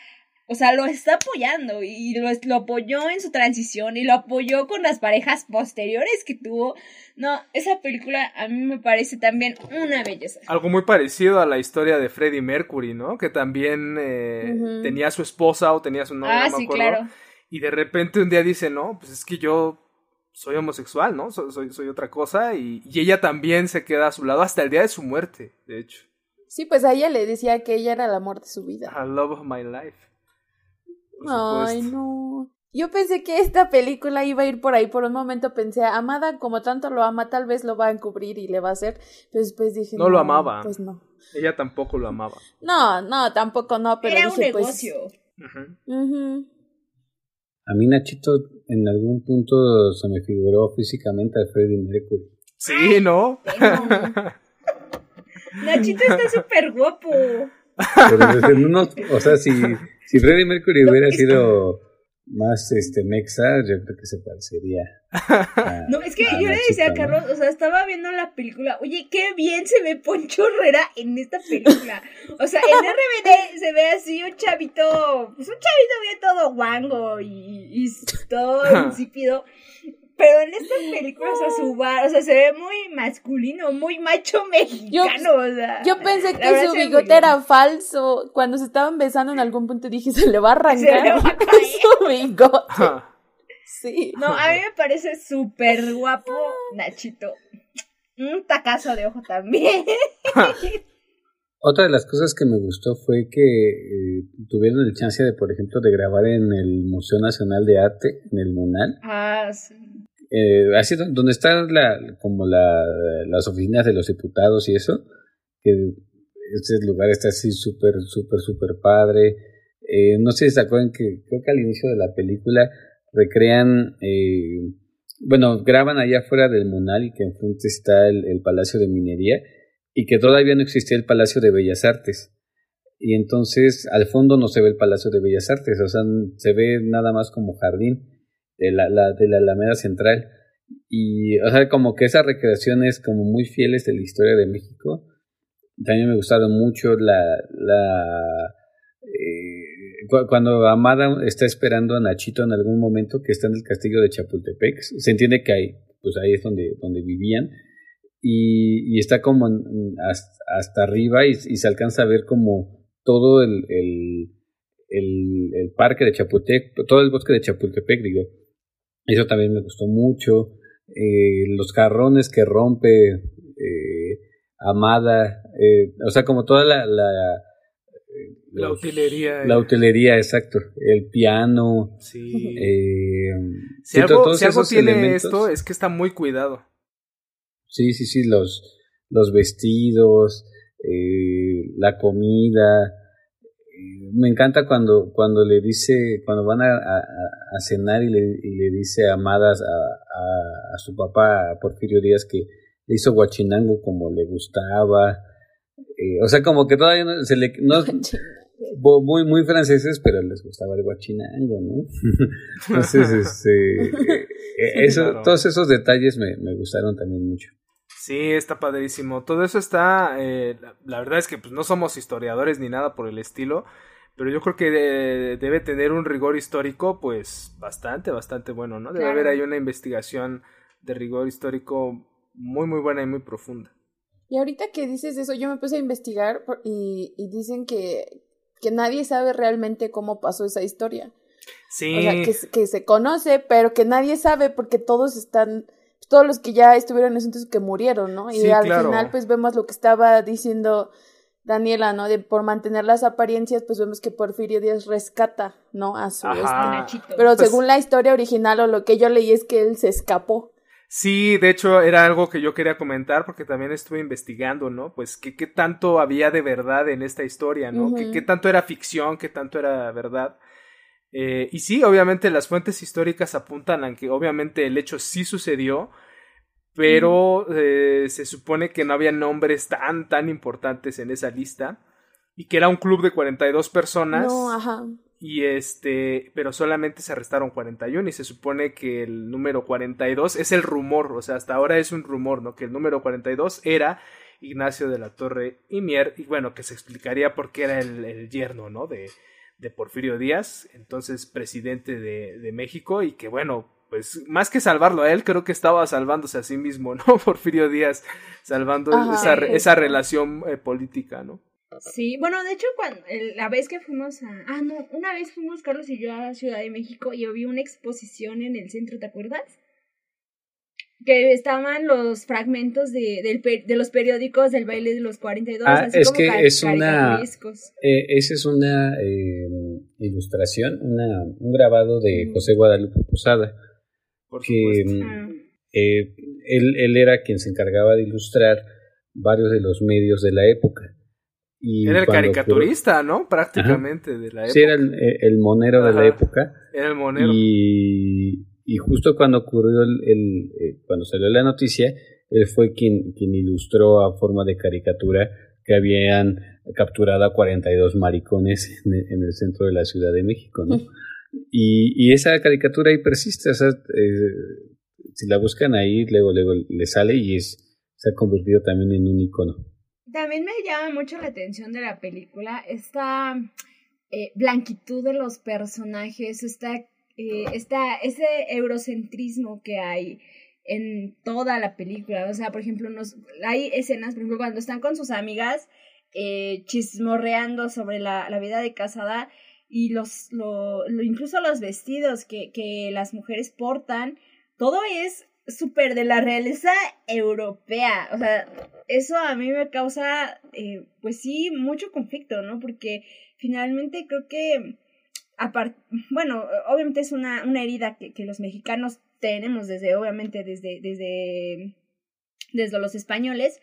o sea, lo está apoyando y lo, lo apoyó en su transición y lo apoyó con las parejas posteriores que tuvo. No, esa película a mí me parece también una belleza. Algo muy parecido a la historia de Freddie Mercury, ¿no? Que también eh, tenía su esposa o tenía su novia, ah, no me sí, claro y de repente un día dice, no, pues es que yo soy homosexual, ¿no? Soy, soy, otra cosa y, ella también se queda a su lado hasta el día de su muerte, de hecho. Sí, pues a ella le decía que ella era el amor de su vida. A love of my life. Ay, no. Yo pensé que esta película iba a ir por ahí. Por un momento pensé, Amada, como tanto lo ama, tal vez lo va a encubrir y le va a hacer. Pero después dije, no, lo amaba. Pues no. Ella tampoco lo amaba. No, no, tampoco no, pero Era dije, un pues, negocio. A mí Nachito en algún punto se me figuró físicamente a Freddie Mercury. Sí, ¿no? Nachito está súper guapo. o sea, si, si Freddie Mercury hubiera sido más este mexa, yo creo que se parecería. no, es que yo le decía a Carlos, o sea, estaba viendo la película, oye, qué bien se ve Poncho Herrera en esta película. O sea, en RBD se ve así un chavito, pues un chavito bien todo guango y, y todo insípido. Pero en esta película, o sea, su bar, o sea, se ve muy masculino, muy macho mexicano, o sea. Yo pensé que su bigote era falso. Cuando se estaban besando en algún punto dije, se le va a arrancar va a su bigote. sí. No, a mí me parece súper guapo Nachito. Un tacazo de ojo también. Otra de las cosas que me gustó fue que eh, tuvieron el chance de, por ejemplo, de grabar en el Museo Nacional de Arte, en el MUNAL. Ah, sí eh, así donde están la, como la, las oficinas de los diputados y eso, que este lugar está así súper, súper, súper padre. Eh, no sé si se acuerdan que creo que al inicio de la película recrean eh, bueno, graban allá afuera del Munal y que enfrente está el, el Palacio de Minería y que todavía no existía el Palacio de Bellas Artes. Y entonces al fondo no se ve el Palacio de Bellas Artes, o sea, se ve nada más como jardín de la, la, de la Alameda Central. Y, o sea, como que esas recreaciones como muy fieles de la historia de México. También me gustaron mucho la, la eh, cuando Amada está esperando a Nachito en algún momento que está en el castillo de Chapultepec, se entiende que ahí, pues ahí es donde, donde vivían, y, está como hasta, arriba y, y, se alcanza a ver como todo el, el, el, el parque de Chapultepec, todo el bosque de Chapultepec, digo, eso también me gustó mucho. Eh, los jarrones que rompe eh, Amada, eh, o sea, como toda la... La, la utilería. La utilería, exacto. El piano. Sí. si algo, si algo tiene esto es que está muy cuidado. Sí, sí, sí, los, los vestidos, la comida, me encanta cuando, cuando le dice, cuando van a, a, cenar y le, y le, dice amadas a, a, su papá, Porfirio Díaz, que le hizo guachinango como le gustaba. Eh, o sea, como que todavía no, se le... No, muy, muy franceses, pero les gustaba el guachinango, ¿no? Entonces, este, eh, eso, todos esos detalles me, me gustaron también mucho. Sí, está padrísimo. Todo eso está, eh, la, verdad es que pues, no somos historiadores ni nada por el estilo, pero yo creo que debe tener un rigor histórico, pues bastante, bastante bueno, ¿no? Debe haber ahí una investigación de rigor histórico muy, muy buena y muy profunda. Y ahorita que dices eso, yo me puse a investigar y, y dicen que, que nadie sabe realmente cómo pasó esa historia. Sí. O sea, que, que se conoce, pero que nadie sabe porque todos están todos los que ya estuvieron en ese entonces que murieron, ¿no? Y al final pues vemos lo que estaba diciendo Daniela, ¿no? De por mantener las apariencias, pues vemos que Porfirio Díaz rescata, ¿no? A su este. Pero pues según la historia original o lo que yo leí es que él se escapó. Sí, de hecho era algo que yo quería comentar porque también estuve investigando, ¿no? Pues qué, qué tanto había de verdad en esta historia, ¿no? ¿Qué, tanto era ficción, qué tanto era verdad. Eh, y sí, obviamente las fuentes históricas apuntan a que obviamente el hecho sí sucedió, pero eh, se supone que no había nombres tan, tan importantes en esa lista y que era un club de 42 personas. No, ajá. Y este, pero solamente se arrestaron 41 y se supone que el número 42 es el rumor, o sea, hasta ahora es un rumor, ¿no? Que el número 42 era Ignacio de la Torre y Mier, y bueno, que se explicaría por qué era el, el yerno, ¿no? De, de Porfirio Díaz, entonces presidente de, de, México, y que bueno, pues más que salvarlo a él, creo que estaba salvándose a sí mismo, ¿no? Porfirio Díaz, salvando esa, esa, relación eh, política, ¿no? Sí, bueno, de hecho, cuando, la vez que fuimos a... Ah, no, una vez fuimos Carlos y yo a Ciudad de México y yo vi una exposición en el centro, ¿te acuerdas? que estaban los fragmentos de, de los periódicos del baile de los 42. Ah, así es como que es una. Eh, esa es una eh, ilustración, una, un grabado de José Guadalupe Posada. Porque mm, ah. eh, él, él era quien se encargaba de ilustrar varios de los medios de la época. Y era el caricaturista, ¿no? Prácticamente de la época. Sí, era el, el monero de la época. Era el monero. Y y justo cuando ocurrió el, el eh, cuando salió la noticia, él fue quien, quien ilustró a forma de caricatura que habían capturado a 42 maricones en, en el centro de la Ciudad de México, ¿no? Y, esa caricatura ahí persiste, o eh, si la buscan ahí, luego, luego le sale y es, se ha convertido también en un icono. También me llama mucho la atención de la película esta eh, blanquitud de los personajes, esta eh, ese eurocentrismo que hay en toda la película. O sea, por ejemplo, nos, hay escenas, por ejemplo, cuando están con sus amigas eh, chismorreando sobre la, la, vida de casada y los, lo, incluso los vestidos que, que las mujeres portan, todo es súper de la realeza europea. O sea, eso a mí me causa, eh, pues sí, mucho conflicto, ¿no? Porque finalmente creo que bueno, obviamente es una, una herida que, que, los mexicanos tenemos desde, obviamente, desde, desde, desde los españoles,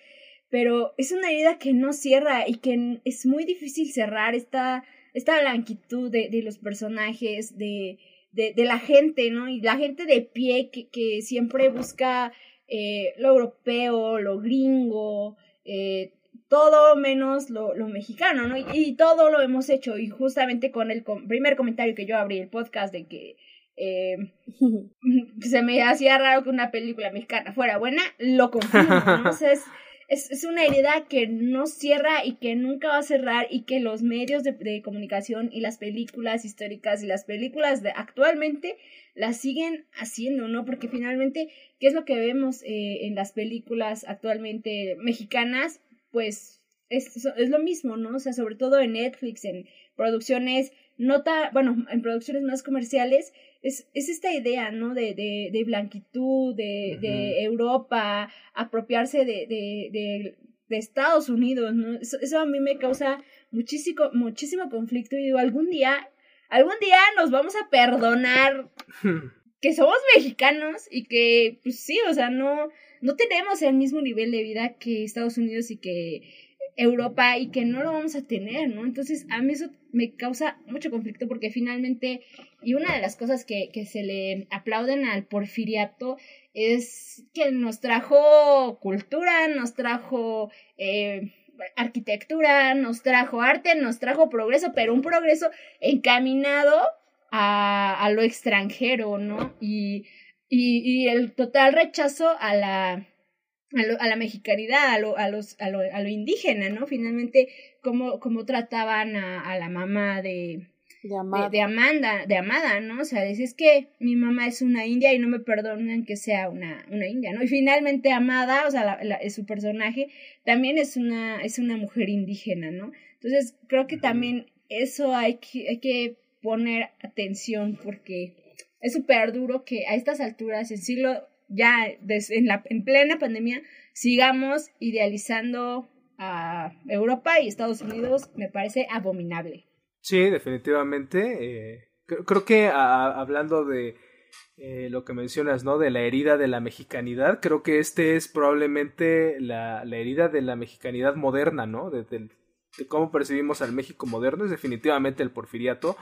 pero es una herida que no cierra y que es muy difícil cerrar esta, esta blanquitud de, de los personajes, de, de, de la gente, ¿no? Y la gente de pie que, que siempre busca eh, lo europeo, lo gringo, eh, todo menos lo, lo mexicano, ¿no? Y, todo lo hemos hecho. Y justamente con el primer comentario que yo abrí el podcast de que eh, se me hacía raro que una película mexicana fuera buena, lo confirmo, ¿no? O sea, es, es, una herida que no cierra y que nunca va a cerrar y que los medios de, de comunicación y las películas históricas y las películas de actualmente las siguen haciendo, ¿no? Porque finalmente, ¿qué es lo que vemos eh, en las películas actualmente mexicanas? Pues es, es lo mismo, ¿no? O sea, sobre todo en Netflix, en producciones nota, bueno, en producciones más comerciales, es, es esta idea, ¿no? De, de, de blanquitud, de, de Europa, apropiarse de, de, de, de Estados Unidos, ¿no? Eso, eso, a mí me causa muchísimo, muchísimo conflicto y digo, algún día, algún día nos vamos a perdonar que somos mexicanos y que, pues sí, o sea, no, no tenemos el mismo nivel de vida que Estados Unidos y que Europa y que no lo vamos a tener, ¿no? Entonces, a mí eso me causa mucho conflicto porque finalmente, y una de las cosas que, que se le aplauden al porfiriato es que nos trajo cultura, nos trajo eh, arquitectura, nos trajo arte, nos trajo progreso, pero un progreso encaminado a, a lo extranjero, ¿no? Y, y, y el total rechazo a la a, la mexicanidad, a lo, a, los, a, lo, a lo indígena, ¿no? Finalmente, cómo, cómo trataban a, a la mamá de, de, Amada. De, Amanda, de Amada, ¿no? O sea, es que mi mamá es una india y no me perdonan que sea una, una india, ¿no? Y finalmente Amada, o sea, la, su personaje también es una, es una mujer indígena, ¿no? Entonces, creo que también eso hay que, hay que poner atención porque es súper duro que a estas alturas, en siglo ya en, la, en plena pandemia sigamos idealizando a Europa y Estados Unidos me parece abominable. Sí, definitivamente. Eh, creo, que hablando de eh, lo que mencionas, ¿no? De la herida de la mexicanidad, creo que este es probablemente la, la herida de la mexicanidad moderna, ¿no? De, de, cómo percibimos al México moderno, es definitivamente el porfiriato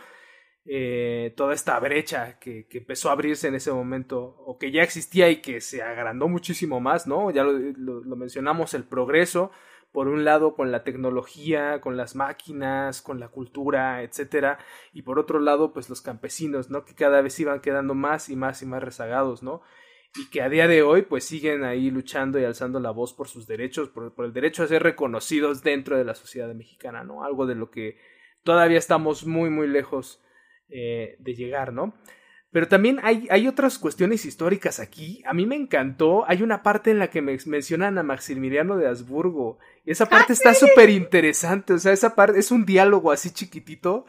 eh, toda esta brecha que, que, empezó a abrirse en ese momento o que ya existía y que se agrandó muchísimo más, ¿no? Ya lo, mencionamos, el progreso, por un lado con la tecnología, con las máquinas, con la cultura, etcétera, y por otro lado, pues los campesinos, ¿no? Que cada vez iban quedando más y más y más rezagados, ¿no? y que a día de hoy pues siguen ahí luchando y alzando la voz por sus derechos, por, por, el derecho a ser reconocidos dentro de la sociedad mexicana, ¿no? Algo de lo que todavía estamos muy muy lejos eh, de llegar, ¿no? Pero también hay, hay, otras cuestiones históricas aquí. A mí me encantó. Hay una parte en la que me mencionan a Maximiliano de Habsburgo. Y esa parte ah, está súper interesante. O sea, esa parte es un diálogo así chiquitito.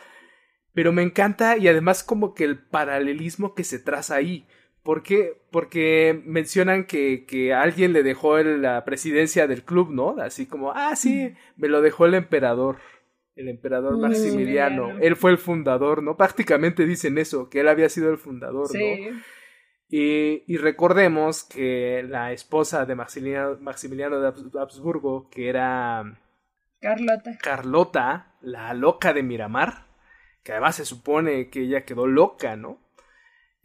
Pero me encanta y además como que el paralelismo que se traza ahí. ¿Por qué? Porque mencionan que, que alguien le dejó la presidencia del club, ¿no? Así como, ah, sí, me lo dejó el emperador el emperador Maximiliano. Él fue el fundador, ¿no? Prácticamente dicen eso, que él había sido el fundador, ¿no? Y, y, recordemos que la esposa de Maximiliano, Maximiliano de Habsburgo, que era Carlota. Carlota, la loca de Miramar, que además se supone que ella quedó loca, ¿no?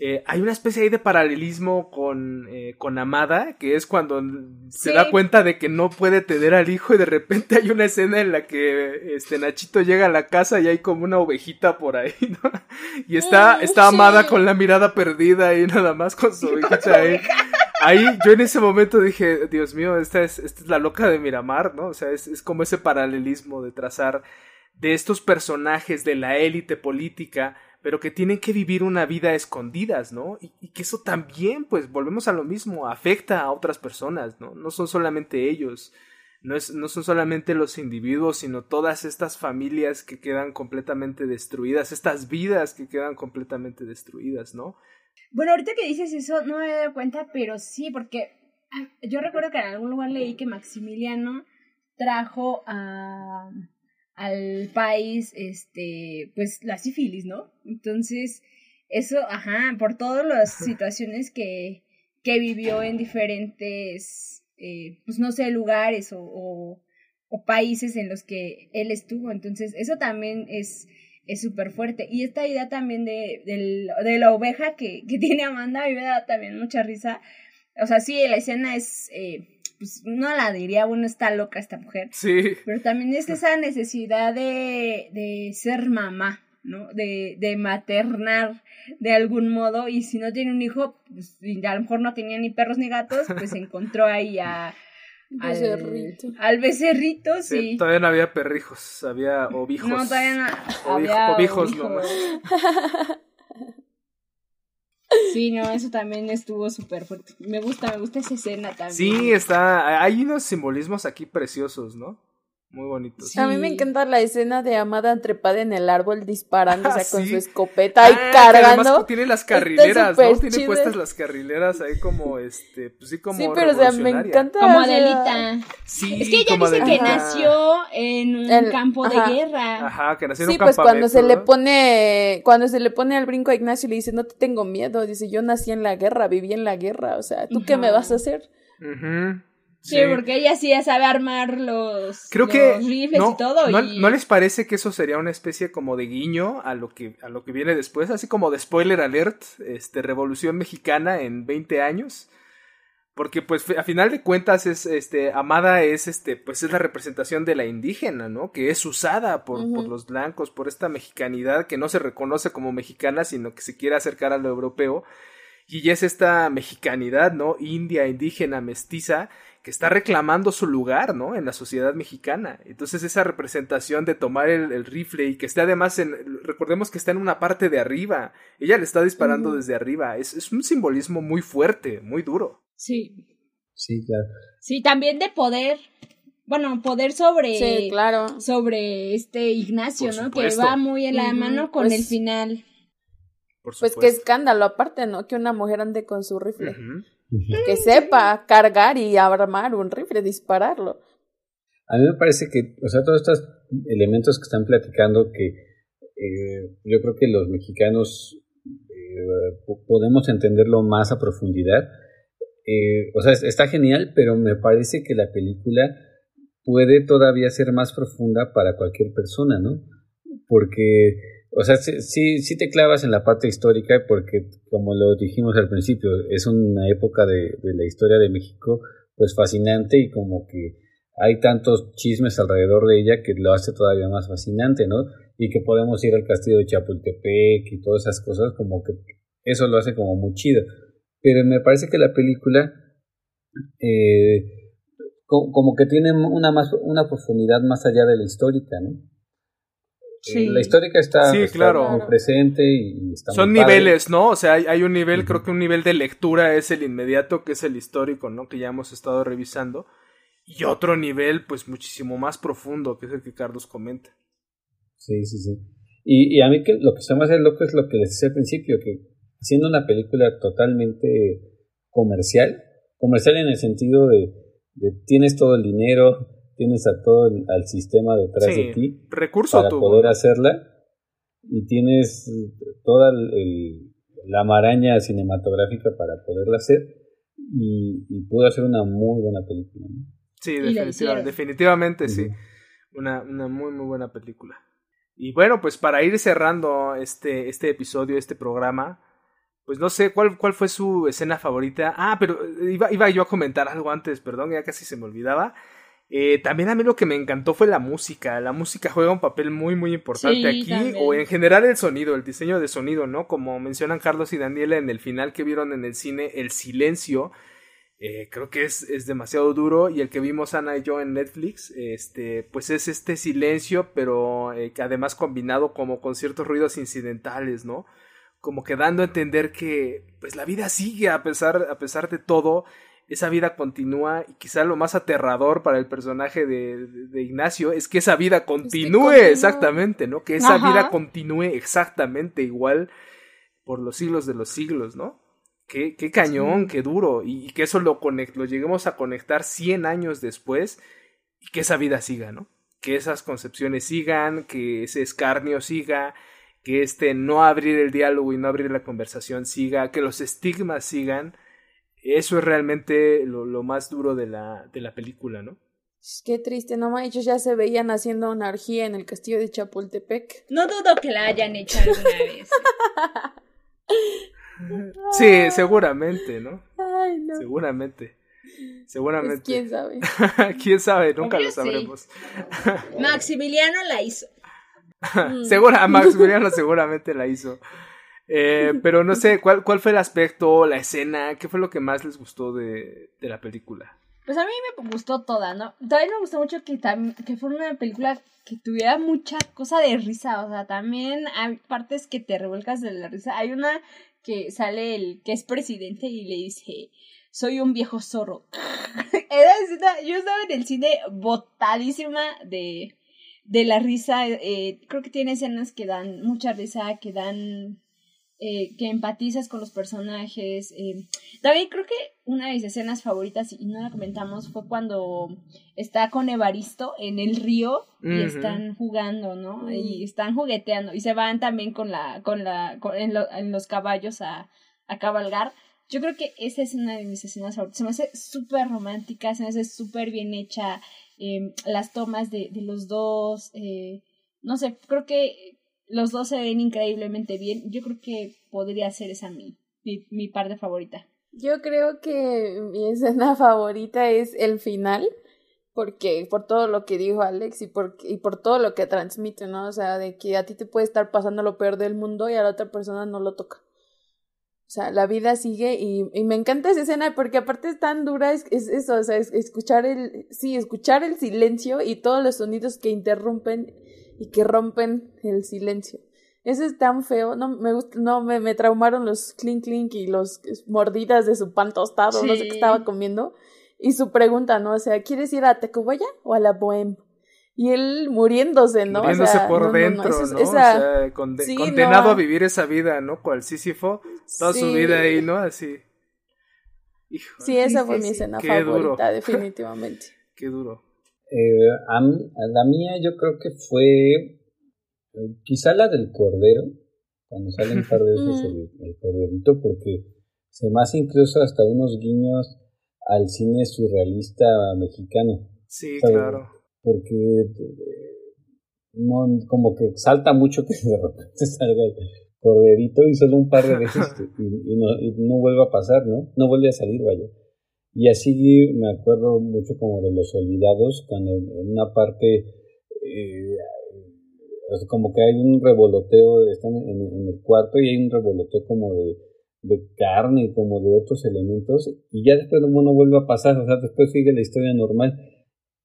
Eh, hay una especie ahí de paralelismo con, eh, con Amada, que es cuando se da cuenta de que no puede tener al hijo y de repente hay una escena en la que este Nachito llega a la casa y hay como una ovejita por ahí, ¿no? Y está, está Amada con la mirada perdida y nada más con su ovejita ahí. Ahí yo en ese momento dije, Dios mío, esta es, esta es la loca de Miramar, ¿no? O sea, es, es como ese paralelismo de trazar de estos personajes de la élite política pero que tienen que vivir una vida escondidas, ¿no? Y, que eso también, pues, volvemos a lo mismo, afecta a otras personas, ¿no? No son solamente ellos, no, es, no son solamente los individuos, sino todas estas familias que quedan completamente destruidas, estas vidas que quedan completamente destruidas, ¿no? Bueno, ahorita que dices eso, no me he dado cuenta, pero sí, porque ah, yo recuerdo que en algún lugar leí que Maximiliano trajo a al país, este, pues la sífilis, ¿no? Entonces, eso, ajá, por todas las situaciones que, que vivió en diferentes, eh, pues no sé, lugares o, o, países en los que él estuvo. Entonces, eso también es, es súper fuerte. Y esta idea también de, de, la oveja que, que, tiene Amanda, a mí me da también mucha risa. O sea, sí, la escena es, eh, pues no la diría, bueno, está loca esta mujer. Sí. Pero también es esa necesidad de, de ser mamá, ¿no? De, de maternar de algún modo. Y si no tiene un hijo, pues a lo mejor no tenía ni perros ni gatos, pues encontró ahí a Becerrito. Al, becerrito, sí. Todavía no había perrijos, había ovijos. No, todavía no. había ovijos, Sí, no, eso también estuvo súper fuerte. Me gusta, me gusta esa escena también. Sí, está. Hay unos simbolismos aquí preciosos, ¿no? Muy bonito. A mí me encanta la escena de Amada trepada en el árbol disparando, o sea, con su escopeta y ah, cargando. además tiene las carrileras, ¿no? Tiene puestas las carrileras ahí como, este, pues sí, como Sí, pero o sea, me encanta. Como Adelita. Sí, Es que ella dice que nació en un campo de guerra. Ajá, que nació en un campo Sí, pues cuando se le pone, cuando se le pone al brinco a Ignacio le dice, no te tengo miedo, dice, yo nací en la guerra, viví en la guerra, o sea, ¿tú qué me vas a hacer? Ajá. Sí, porque ella sí ya sabe armar los, Creo que rifles y todo. No, ¿No les parece que eso sería una especie como de guiño a lo que, a lo que viene después? Así como de spoiler alert, este, Revolución Mexicana en 20 años. Porque, pues, a final de cuentas, es, este, Amada es, este, pues, es la representación de la indígena, ¿no? Que es usada por, por los blancos, por esta mexicanidad que no se reconoce como mexicana, sino que se quiere acercar a lo europeo. Y es esta mexicanidad, ¿no? India, indígena, mestiza, que está reclamando su lugar, ¿no? En la sociedad mexicana. Entonces esa representación de tomar el, rifle y que esté además en, recordemos que está en una parte de arriba, ella le está disparando desde arriba, es, es, un simbolismo muy fuerte, muy duro. Sí. Sí, claro. Sí, también de poder. Bueno, poder sobre. Sí, claro. Sobre este Ignacio, ¿no? Que va muy en la mano con el pues final. pues qué escándalo, aparte, ¿no? Que una mujer ande con su rifle que sepa cargar y armar un rifle, dispararlo. A mí me parece que, o sea, todos estos elementos que están platicando, que eh, yo creo que los mexicanos eh, podemos entenderlo más a profundidad. Eh, o sea, está genial, pero me parece que la película puede todavía ser más profunda para cualquier persona, ¿no? Porque o sea, sí, sí te clavas en la parte histórica porque, como lo dijimos al principio, es una época de, de la historia de México pues fascinante y como que hay tantos chismes alrededor de ella que lo hace todavía más fascinante, ¿no? Y que podemos ir al castillo de Chapultepec y todas esas cosas, como que eso lo hace como muy chido. Pero me parece que la película eh, como que tiene una, más, una profundidad más allá de la histórica, ¿no? La histórica está, claro. presente y está Son niveles, ¿no? O sea, hay, un nivel, creo que un nivel de lectura es el inmediato, que es el histórico, ¿no? Que ya hemos estado revisando. Y otro nivel, pues muchísimo más profundo, que es el que Carlos comenta. Sí, sí, sí. Y, a mí que lo que se me hace loco es lo que les decía al principio, que siendo una película totalmente comercial, comercial en el sentido de, de tienes todo el dinero, tienes a todo el al sistema detrás de ti recurso para poder hacerla y tienes toda el, la maraña cinematográfica para poderla hacer y, y pudo hacer una muy buena película. Sí, definitivamente, sí. Una, una muy, muy buena película. Y bueno, pues para ir cerrando este, este episodio, este programa, pues no sé cuál, cuál fue su escena favorita. Ah, pero iba, iba yo a comentar algo antes, perdón, ya casi se me olvidaba. Eh, también a mí lo que me encantó fue la música. La música juega un papel muy, muy importante aquí. O en general el sonido, el diseño de sonido, ¿no? Como mencionan Carlos y Daniela en el final que vieron en el cine, el silencio. Eh, creo que es, es, demasiado duro. Y el que vimos Ana y yo en Netflix, este, pues es este silencio, pero eh, además combinado como con ciertos ruidos incidentales, ¿no? Como que dando a entender que pues la vida sigue a pesar, a pesar de todo esa vida continúa y quizá lo más aterrador para el personaje de, Ignacio es que esa vida continúe exactamente, ¿no? Que esa vida continúe exactamente igual por los siglos de los siglos, ¿no? Qué, qué cañón, qué duro y, que eso lo, lo lleguemos a conectar 100 años después y que esa vida siga, ¿no? Que esas concepciones sigan, que ese escarnio siga, que este no abrir el diálogo y no abrir la conversación siga, que los estigmas sigan eso es realmente lo, más duro de la, de la película, ¿no? Qué triste, no ellos ya se veían haciendo una orgía en el castillo de Chapultepec. No dudo que la hayan hecho alguna vez. sí, seguramente, ¿no? Ay, no. Seguramente. Seguramente. Pues, ¿Quién sabe? ¿Quién sabe? Nunca lo sabremos. Maximiliano la hizo. Segura, Maximiliano seguramente la hizo. Eh, pero no sé, ¿cuál, ¿cuál fue el aspecto, la escena? ¿Qué fue lo que más les gustó de, de la película? Pues a mí me gustó toda, ¿no? También me gustó mucho que, que fuera una película que tuviera mucha cosa de risa, o sea, también hay partes que te revuelcas de la risa. Hay una que sale el que es presidente y le dice, soy un viejo zorro. Era, yo estaba en el cine botadísima de, de la risa. Eh, creo que tiene escenas que dan mucha risa, que dan eh, que empatizas con los personajes. Eh. David, creo que una de mis escenas favoritas, y no la comentamos, fue cuando está con Evaristo en el río y están jugando, ¿no? Y están jugueteando y se van también con la, con la, en, los caballos a, a cabalgar. Yo creo que esa es una de mis escenas favoritas. Se me hace súper romántica, se me hace súper bien hecha. Em, las tomas de, de los dos. Eh, no sé, creo que los dos se ven increíblemente bien. Yo creo que podría ser esa mi, mi, mi parte favorita. Yo creo que mi escena favorita es el final, porque por todo lo que dijo Alex y por, y por todo lo que transmite, ¿no? O sea, de que a ti te puede estar pasando lo peor del mundo y a la otra persona no lo toca. O sea, la vida sigue y, me encanta esa escena porque aparte es tan dura, es, es eso, o sea, es escuchar el, sí, escuchar el silencio y todos los sonidos que interrumpen y que rompen el silencio. Eso es tan feo, no me gusta, no me, me traumaron los clink clink y los mordidas de su pan tostado, no sé qué estaba comiendo. Y su pregunta, ¿no? O sea, ¿quieres ir a Tacubaya o a la Bohème? Y él muriéndose, ¿no? Muriéndose por dentro, ¿no? O sea, condenado a vivir esa vida, ¿no? Cual Sísifo, toda su vida ahí, ¿no? Así. sí, esa fue mi escena favorita, definitivamente. Qué duro. Eh, a, la mía yo creo que fue eh, quizá la del cordero, cuando sale un par de veces el, corderito, porque se me hace incluso hasta unos guiños al cine surrealista mexicano. Sí, claro. Porque eh, no, como que salta mucho que de repente salga el corderito y solo un par de veces y, no, y no vuelve a pasar, ¿no? No vuelve a salir, vaya. Y así me acuerdo mucho como de Los Olvidados, cuando en una parte eh, como que hay un revoloteo, están en, el cuarto y hay un revoloteo como de, de carne y como de otros elementos y ya después no vuelve a pasar, o sea, después sigue la historia normal.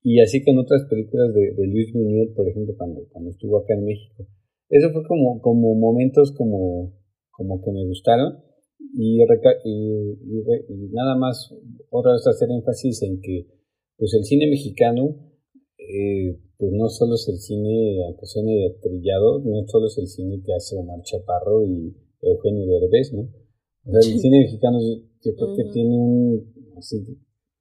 Y así con otras películas de, de Luis Buñuel, por ejemplo, cuando, cuando estuvo acá en México. Eso fue como, como momentos como, como que me gustaron y, y, nada más otra vez hacer énfasis en que pues el cine mexicano eh, pues no solo es el cine aunque suene trillado no solo es el cine que hace Omar Chaparro y Eugenio Derbez no o sea, el cine mexicano yo creo que tiene un así,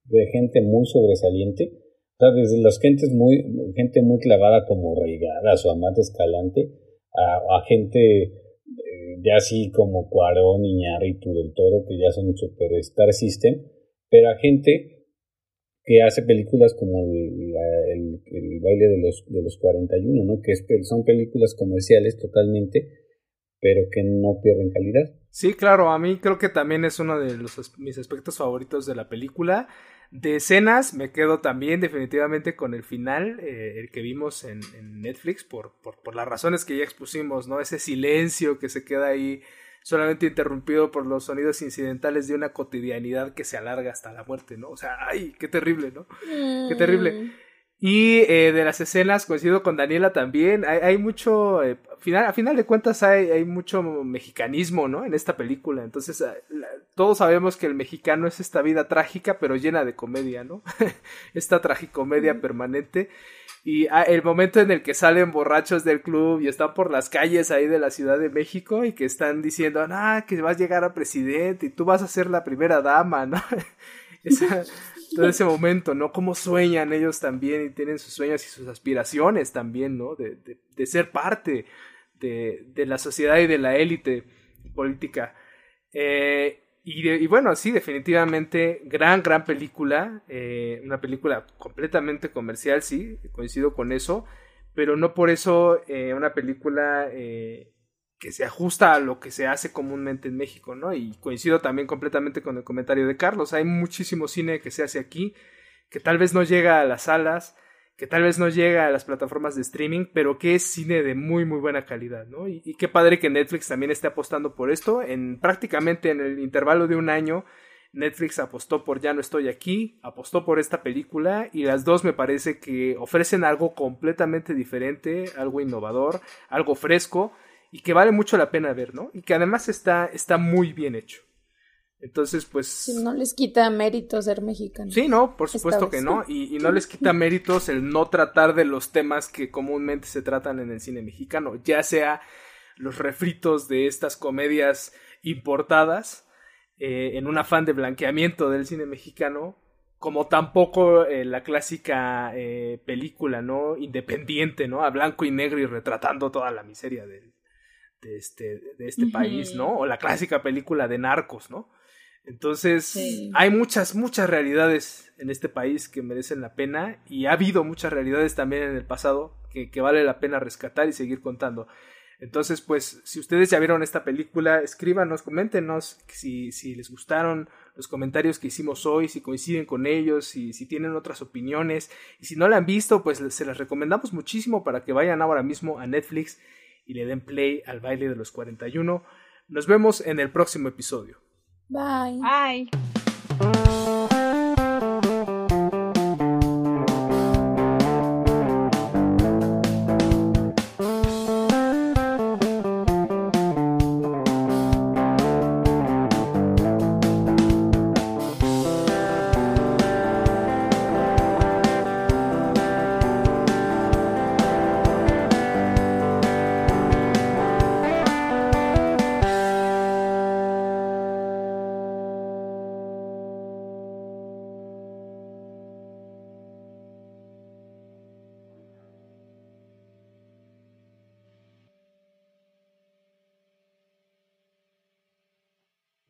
de gente muy sobresaliente. O sea, desde las gentes muy gente muy clavada como Reigadas o Amate Escalante a, a gente ya así como Cuarón, Iñárritu del Toro, que ya son un superstar system, pero a gente que hace películas como el, el, baile de los, de los 41, ¿no? Que es, son películas comerciales totalmente, pero que no pierden calidad. Sí, claro, a mí creo que también es uno de los, mis aspectos favoritos de la película. De escenas me quedo también definitivamente con el final, eh, el que vimos en, Netflix, por, por, por, las razones que ya expusimos, ¿no? Ese silencio que se queda ahí solamente interrumpido por los sonidos incidentales de una cotidianidad que se alarga hasta la muerte, ¿no? O sea, ay, qué terrible, ¿no? Qué terrible. Y eh, de las escenas, coincido con Daniela también, hay, hay mucho, eh, final, a final de cuentas hay, hay, mucho mexicanismo, ¿no? En esta película. Entonces, ah, todos sabemos que el mexicano es esta vida trágica, pero llena de comedia, ¿no? esta tragicomedia permanente. Y ah, el momento en el que salen borrachos del club y están por las calles ahí de la Ciudad de México y que están diciendo, ah, que vas a llegar a presidente y tú vas a ser la primera dama, ¿no? Esa, todo ese momento, ¿no? Cómo sueñan ellos también y tienen sus sueños y sus aspiraciones también, ¿no? De, de, ser parte de, de, la sociedad y de la élite política. Eh, y, bueno, sí, definitivamente, gran, gran película. Eh, una película completamente comercial, sí, coincido con eso. Pero no por eso eh, una película eh, que se ajusta a lo que se hace comúnmente en México, ¿no? Y coincido también completamente con el comentario de Carlos. Hay muchísimo cine que se hace aquí, que tal vez no llega a las salas, que tal vez no llega a las plataformas de streaming, pero que es cine de muy muy buena calidad, ¿no? Y, qué padre que Netflix también esté apostando por esto. En prácticamente en el intervalo de un año, Netflix apostó por Ya no estoy aquí, apostó por esta película y las dos me parece que ofrecen algo completamente diferente, algo innovador, algo fresco y que vale mucho la pena ver, ¿no? Y que además está, está muy bien hecho. Entonces, pues... No les quita méritos ser mexicanos. Sí, no, por supuesto que no. Y, y, no les quita méritos el no tratar de los temas que comúnmente se tratan en el cine mexicano, ya sea los refritos de estas comedias importadas eh, en un afán de blanqueamiento del cine mexicano, como tampoco eh, la clásica eh, película, ¿no? Independiente, ¿no? A blanco y negro y retratando toda la miseria de, de este, de este país, ¿no? O la clásica película de narcos, ¿no? Entonces, hay muchas, muchas realidades en este país que merecen la pena y ha habido muchas realidades también en el pasado que, que, vale la pena rescatar y seguir contando. Entonces, pues, si ustedes ya vieron esta película, escríbanos, coméntenos si, si les gustaron los comentarios que hicimos hoy, si coinciden con ellos, si, si tienen otras opiniones. Y si no la han visto, pues se las recomendamos muchísimo para que vayan ahora mismo a Netflix y le den play al baile de los 41. Nos vemos en el próximo episodio. Bye. Bye.